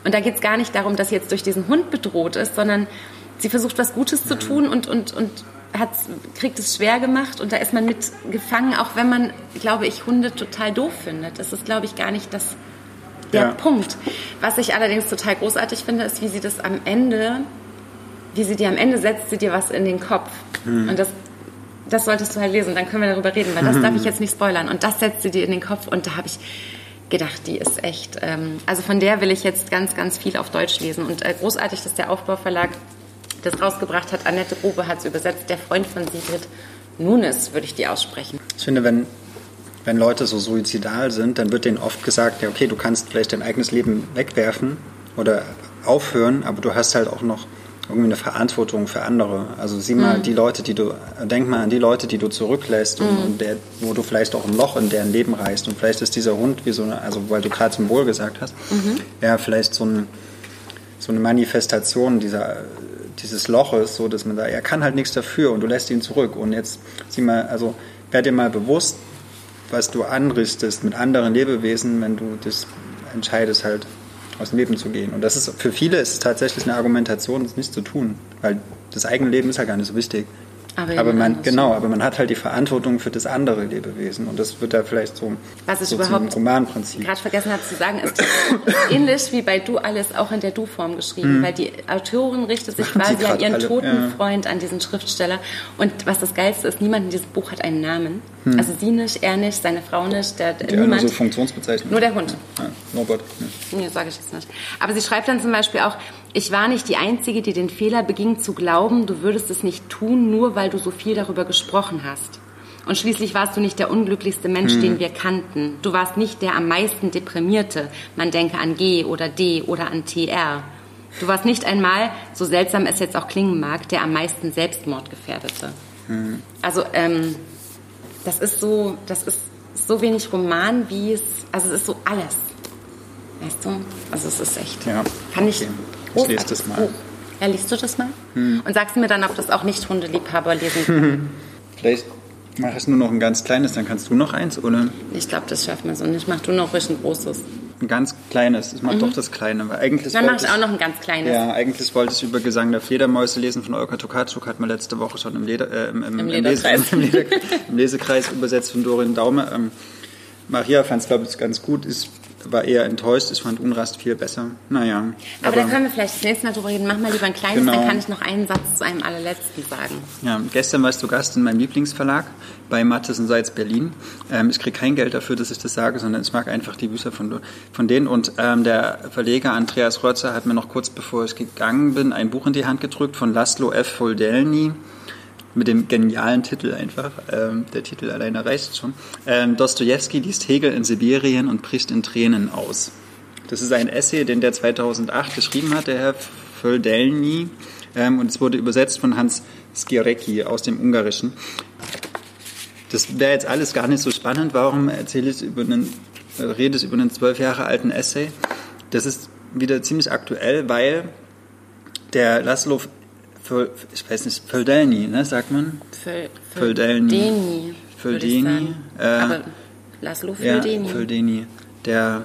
S1: Und da geht es gar nicht darum, dass sie jetzt durch diesen Hund bedroht ist, sondern sie versucht, was Gutes zu tun und, und, und hat, kriegt es schwer gemacht. Und da ist man mit gefangen, auch wenn man, glaube ich, Hunde total doof findet. Das ist, glaube ich, gar nicht das, der ja. Punkt. Was ich allerdings total großartig finde, ist, wie sie das am Ende wie sie dir am Ende setzt sie dir was in den Kopf. Mhm. Und das, das solltest du halt lesen, dann können wir darüber reden, weil das mhm. darf ich jetzt nicht spoilern. Und das setzt sie dir in den Kopf und da habe ich gedacht, die ist echt, ähm, also von der will ich jetzt ganz, ganz viel auf Deutsch lesen. Und äh, großartig, dass der Aufbauverlag das rausgebracht hat. Annette Grube hat es übersetzt, der Freund von Sigrid Nunes, würde ich die aussprechen.
S2: Ich finde, wenn, wenn Leute so suizidal sind, dann wird denen oft gesagt, ja, okay, du kannst vielleicht dein eigenes Leben wegwerfen oder aufhören, aber du hast halt auch noch irgendwie eine Verantwortung für andere. Also sieh mal mhm. die Leute, die du, denk mal an die Leute, die du zurücklässt und, mhm. und der, wo du vielleicht auch ein Loch in deren Leben reißt. Und vielleicht ist dieser Hund wie so eine, also weil du gerade Symbol gesagt hast, mhm. ja, vielleicht so, ein, so eine Manifestation dieser, dieses Loches, so dass man da, er kann halt nichts dafür und du lässt ihn zurück. Und jetzt sieh mal, also werd dir mal bewusst, was du anrichtest mit anderen Lebewesen, wenn du das entscheidest halt aus dem Leben zu gehen. Und das ist für viele ist es tatsächlich eine Argumentation, das nicht zu tun, weil das eigene Leben ist ja gar nicht so wichtig. Aber, aber man, genau, aber man hat halt die Verantwortung für das andere Lebewesen und das wird da vielleicht so,
S1: Was ich
S2: so
S1: überhaupt
S2: Romanprinzip.
S1: gerade vergessen habe zu sagen, ist ähnlich wie bei Du alles auch in der Du-Form geschrieben, mhm. weil die Autorin richtet sich quasi an ihren alle, toten ja. Freund, an diesen Schriftsteller und was das Geilste ist, niemand in diesem Buch hat einen Namen. Mhm. Also sie nicht, er nicht, seine Frau nicht, der,
S2: die niemand. Nur so Funktionsbezeichnung.
S1: Nur der Hund.
S2: Ja, Norbert.
S1: Ja. Nee, sage ich jetzt nicht. Aber sie schreibt dann zum Beispiel auch, ich war nicht die Einzige, die den Fehler beging, zu glauben, du würdest es nicht tun, nur weil du so viel darüber gesprochen hast. Und schließlich warst du nicht der unglücklichste Mensch, hm. den wir kannten. Du warst nicht der am meisten deprimierte. Man denke an G oder D oder an TR. Du warst nicht einmal, so seltsam es jetzt auch klingen mag, der am meisten Selbstmordgefährdete. Hm. Also ähm, das ist so, das ist so wenig Roman, wie es, also es ist so alles. Weißt du? Also es ist echt.
S2: Ja.
S1: Kann ich.
S2: Okay. Ich lese das mal. Buch.
S1: Ja, liest du das mal? Hm. Und sagst du mir dann, ob das auch nicht Hundeliebhaber lesen können?
S2: Vielleicht mache ich nur noch ein ganz kleines, dann kannst du noch eins, oder?
S1: Ich glaube, das schaffen wir so nicht. Mach du noch ruhig ein großes.
S2: Ein ganz kleines. Ich mache mhm. doch das Kleine. Weil eigentlich
S1: dann machst du auch noch ein ganz kleines.
S2: Ja, eigentlich wollte ich über Gesang der Fledermäuse lesen von Olga Tokarczuk. Hat man letzte Woche schon im, Leder, äh, im, im,
S1: Im, Lederkreis.
S2: Im, Lese, im, Lesekreis übersetzt von Dorin Daume. Ähm, Maria fand es, glaube ich, ganz gut. Ich war eher enttäuscht. Ich fand Unrast viel besser. Naja.
S1: Aber, aber da können wir vielleicht das nächste Mal drüber reden. Mach mal lieber ein kleines, genau. dann kann ich noch einen Satz zu einem allerletzten sagen.
S2: Ja, gestern warst du Gast in meinem Lieblingsverlag bei Mattes und Seitz Berlin. Ähm, ich kriege kein Geld dafür, dass ich das sage, sondern ich mag einfach die Bücher von, von denen. Und ähm, der Verleger Andreas Rötzer hat mir noch kurz bevor ich gegangen bin ein Buch in die Hand gedrückt von Laszlo F. Foldelny mit dem genialen Titel einfach. Ähm, der Titel alleine reicht schon. Ähm, Dostoevsky liest Hegel in Sibirien und bricht in Tränen aus. Das ist ein Essay, den der 2008 geschrieben hat, der Herr Földelny. Ähm, und es wurde übersetzt von Hans Skirecki aus dem Ungarischen. Das wäre jetzt alles gar nicht so spannend. Warum erzähle ich über einen, äh, rede ich über einen zwölf Jahre alten Essay? Das ist wieder ziemlich aktuell, weil der Laszlo ich weiß nicht, Földelny, ne, sagt man?
S1: Földelny.
S2: Földelny.
S1: Äh, Aber Laszlo Földelny.
S2: Ja. Der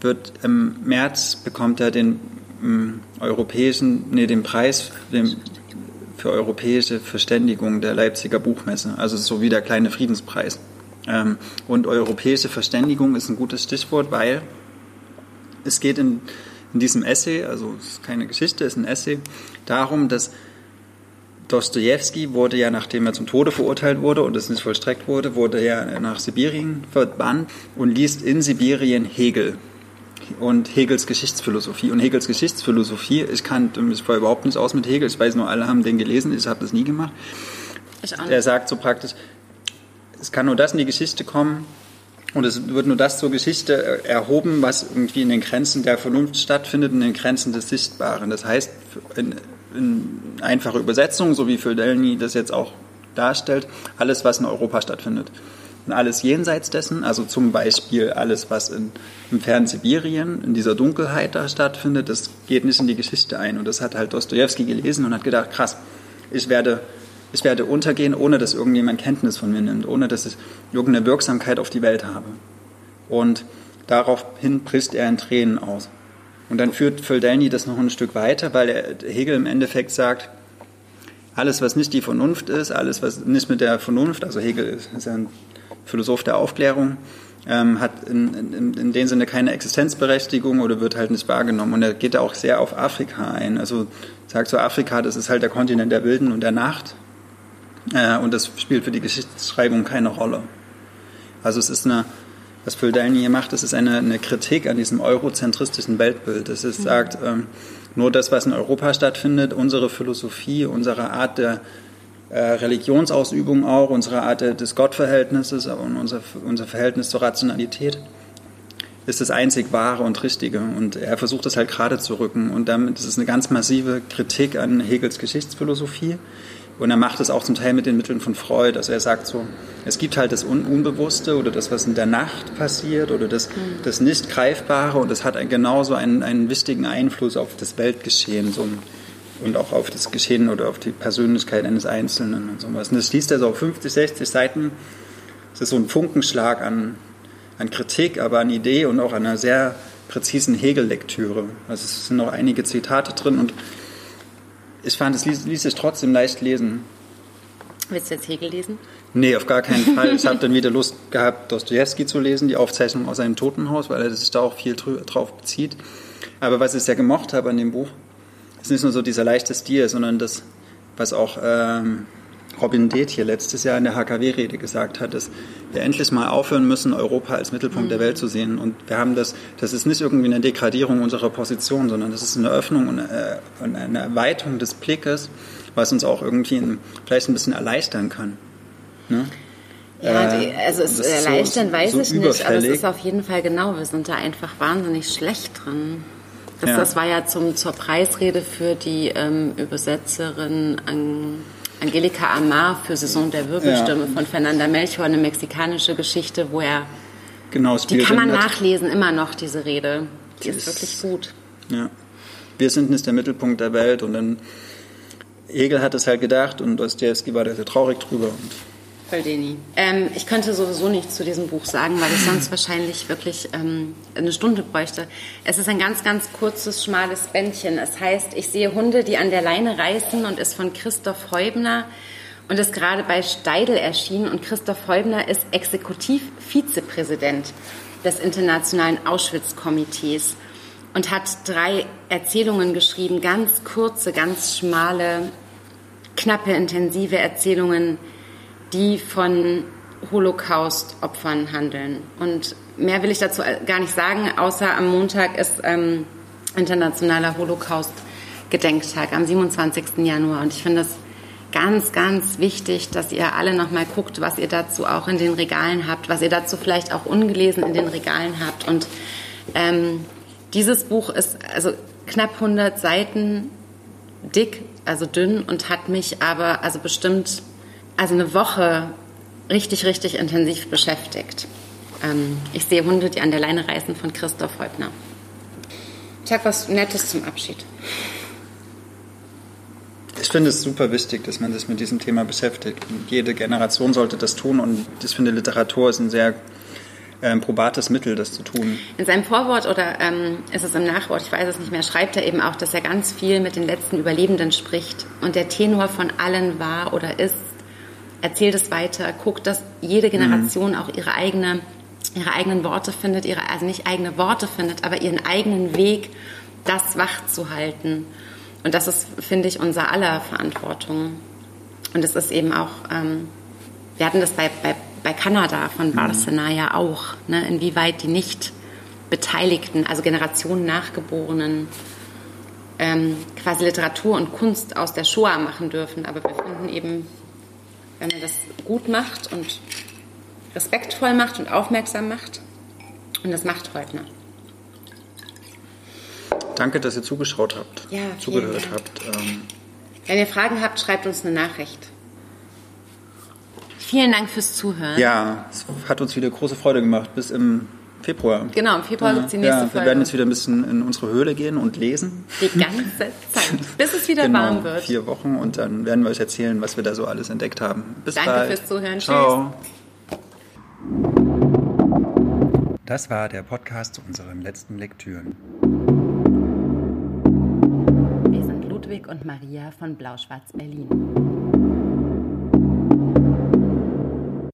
S2: wird im März bekommt er den ähm, europäischen, nee, den Preis den, für europäische Verständigung der Leipziger Buchmesse. Also so wie der kleine Friedenspreis. Ähm, und europäische Verständigung ist ein gutes Stichwort, weil es geht in, in diesem Essay, also es ist keine Geschichte, es ist ein Essay, darum, dass Dostoevsky wurde ja, nachdem er zum Tode verurteilt wurde und es nicht vollstreckt wurde, wurde er nach Sibirien verbannt und liest in Sibirien Hegel und Hegels Geschichtsphilosophie. Und Hegels Geschichtsphilosophie, ich kannte mich vorher überhaupt nicht aus mit Hegel, ich weiß nur, alle haben den gelesen, ich habe das nie gemacht. Er sagt so praktisch, es kann nur das in die Geschichte kommen, und es wird nur das zur Geschichte erhoben, was irgendwie in den Grenzen der Vernunft stattfindet, in den Grenzen des Sichtbaren. Das heißt, in, in einfache Übersetzung, so wie Földelny das jetzt auch darstellt, alles, was in Europa stattfindet. Und alles jenseits dessen, also zum Beispiel alles, was in, im fernen Sibirien, in dieser Dunkelheit da stattfindet, das geht nicht in die Geschichte ein. Und das hat halt Dostoevsky gelesen und hat gedacht, krass, ich werde ich werde untergehen, ohne dass irgendjemand Kenntnis von mir nimmt, ohne dass ich irgendeine Wirksamkeit auf die Welt habe. Und daraufhin bricht er in Tränen aus. Und dann führt Földelny das noch ein Stück weiter, weil Hegel im Endeffekt sagt, alles, was nicht die Vernunft ist, alles, was nicht mit der Vernunft, also Hegel ist, ist ein Philosoph der Aufklärung, ähm, hat in, in, in dem Sinne keine Existenzberechtigung oder wird halt nicht wahrgenommen. Und er geht da auch sehr auf Afrika ein. Also sagt so, Afrika, das ist halt der Kontinent der Wilden und der Nacht. Äh, und das spielt für die Geschichtsschreibung keine Rolle. Also es ist eine, was Földelny hier macht, das ist eine, eine Kritik an diesem eurozentristischen Weltbild. Es ist, mhm. sagt, ähm, nur das, was in Europa stattfindet, unsere Philosophie, unsere Art der äh, Religionsausübung auch, unsere Art des Gottverhältnisses und unser, unser Verhältnis zur Rationalität, ist das einzig Wahre und Richtige. Und er versucht das halt gerade zu rücken. Und damit ist es eine ganz massive Kritik an Hegels Geschichtsphilosophie und er macht es auch zum Teil mit den Mitteln von Freud. Also er sagt so, es gibt halt das Unbewusste oder das, was in der Nacht passiert oder das, das nicht Greifbare und das hat genauso einen, einen wichtigen Einfluss auf das Weltgeschehen so, und auch auf das Geschehen oder auf die Persönlichkeit eines Einzelnen und sowas. Und das liest er so auf 50, 60 Seiten. Das ist so ein Funkenschlag an, an Kritik, aber an Idee und auch an einer sehr präzisen Hegel-Lektüre. Also es sind noch einige Zitate drin und ich fand, es ließ, ließ sich trotzdem leicht lesen.
S1: Willst du jetzt Hegel lesen?
S2: Nee, auf gar keinen Fall. Ich habe dann wieder Lust gehabt, Dostoevsky zu lesen, die Aufzeichnung aus seinem Totenhaus, weil er sich da auch viel drauf bezieht. Aber was ich sehr gemocht habe an dem Buch, ist nicht nur so dieser leichte Stil, sondern das, was auch ähm, Robin Deeth hier letztes Jahr in der HKW-Rede gesagt hat, dass wir endlich mal aufhören müssen, Europa als Mittelpunkt mhm. der Welt zu sehen. Und wir haben das, das ist nicht irgendwie eine Degradierung unserer Position, sondern das ist eine Öffnung und äh, eine Erweiterung des Blickes, was uns auch irgendwie vielleicht ein bisschen erleichtern kann. Ne?
S1: Ja, die, also es erleichtern so, weiß so ich nicht, aber es ist auf jeden Fall genau, wir sind da einfach wahnsinnig schlecht drin. Das, ja. das war ja zum, zur Preisrede für die ähm, Übersetzerin an Angelika Amar für Saison der Wirbelstürme ja. von Fernanda Melchior, eine mexikanische Geschichte, wo er.
S2: Genau,
S1: Die kann man nachlesen, immer noch, diese Rede. Die ist, ist wirklich gut.
S2: Ja. Wir sind nicht der Mittelpunkt der Welt und dann Hegel hat es halt gedacht und Dostoevsky war da sehr traurig drüber. Und
S1: Feldeni. Ähm, ich könnte sowieso nichts zu diesem Buch sagen, weil ich sonst wahrscheinlich wirklich ähm, eine Stunde bräuchte. Es ist ein ganz, ganz kurzes, schmales Bändchen. Es heißt, ich sehe Hunde, die an der Leine reißen und ist von Christoph Heubner. und ist gerade bei Steidel erschienen. Und Christoph Heubner ist Exekutiv-Vizepräsident des Internationalen Auschwitz-Komitees und hat drei Erzählungen geschrieben, ganz kurze, ganz schmale, knappe, intensive Erzählungen, die von Holocaust-Opfern handeln. Und mehr will ich dazu gar nicht sagen, außer am Montag ist ähm, internationaler Holocaust-Gedenktag am 27. Januar. Und ich finde es ganz, ganz wichtig, dass ihr alle nochmal guckt, was ihr dazu auch in den Regalen habt, was ihr dazu vielleicht auch ungelesen in den Regalen habt. Und ähm, dieses Buch ist also knapp 100 Seiten dick, also dünn und hat mich aber also bestimmt also eine Woche richtig, richtig intensiv beschäftigt. Ähm, ich sehe Hunde, die an der Leine reißen von Christoph Heubner. Ich sag was Nettes zum Abschied.
S2: Ich finde es super wichtig, dass man sich mit diesem Thema beschäftigt. Jede Generation sollte das tun und ich finde, Literatur ist ein sehr ähm, probates Mittel, das zu tun.
S1: In seinem Vorwort oder ähm, ist es im Nachwort, ich weiß es nicht mehr, schreibt er eben auch, dass er ganz viel mit den letzten Überlebenden spricht und der Tenor von allen war oder ist, erzählt es weiter, guckt, dass jede Generation mhm. auch ihre eigene ihre eigenen Worte findet, ihre, also nicht eigene Worte findet, aber ihren eigenen Weg, das wach zu halten. Und das ist, finde ich, unser aller Verantwortung. Und es ist eben auch, ähm, wir hatten das bei, bei, bei Kanada von mhm. Barcelona ja auch, ne, inwieweit die nicht Beteiligten, also Generationen Nachgeborenen, ähm, quasi Literatur und Kunst aus der Shoah machen dürfen. Aber wir finden eben, wenn man das gut macht und respektvoll macht und aufmerksam macht. Und das macht Heubner.
S2: Danke, dass ihr zugeschaut habt,
S1: ja,
S2: zugehört Dank. habt. Ähm
S1: Wenn ihr Fragen habt, schreibt uns eine Nachricht. Vielen Dank fürs Zuhören.
S2: Ja, es hat uns wieder große Freude gemacht. Bis im Februar.
S1: Genau, im Februar ja, gibt es die nächste ja,
S2: Folge. Wir werden jetzt wieder ein bisschen in unsere Höhle gehen und lesen.
S1: Die ganze Zeit, bis es wieder
S2: genau,
S1: warm wird.
S2: vier Wochen und dann werden wir euch erzählen, was wir da so alles entdeckt haben. Bis
S1: Danke
S2: bald.
S1: fürs Zuhören.
S2: Ciao. Tschüss. Das war der Podcast zu unseren letzten Lektüren.
S1: Wir sind Ludwig und Maria von Blau-Schwarz Berlin.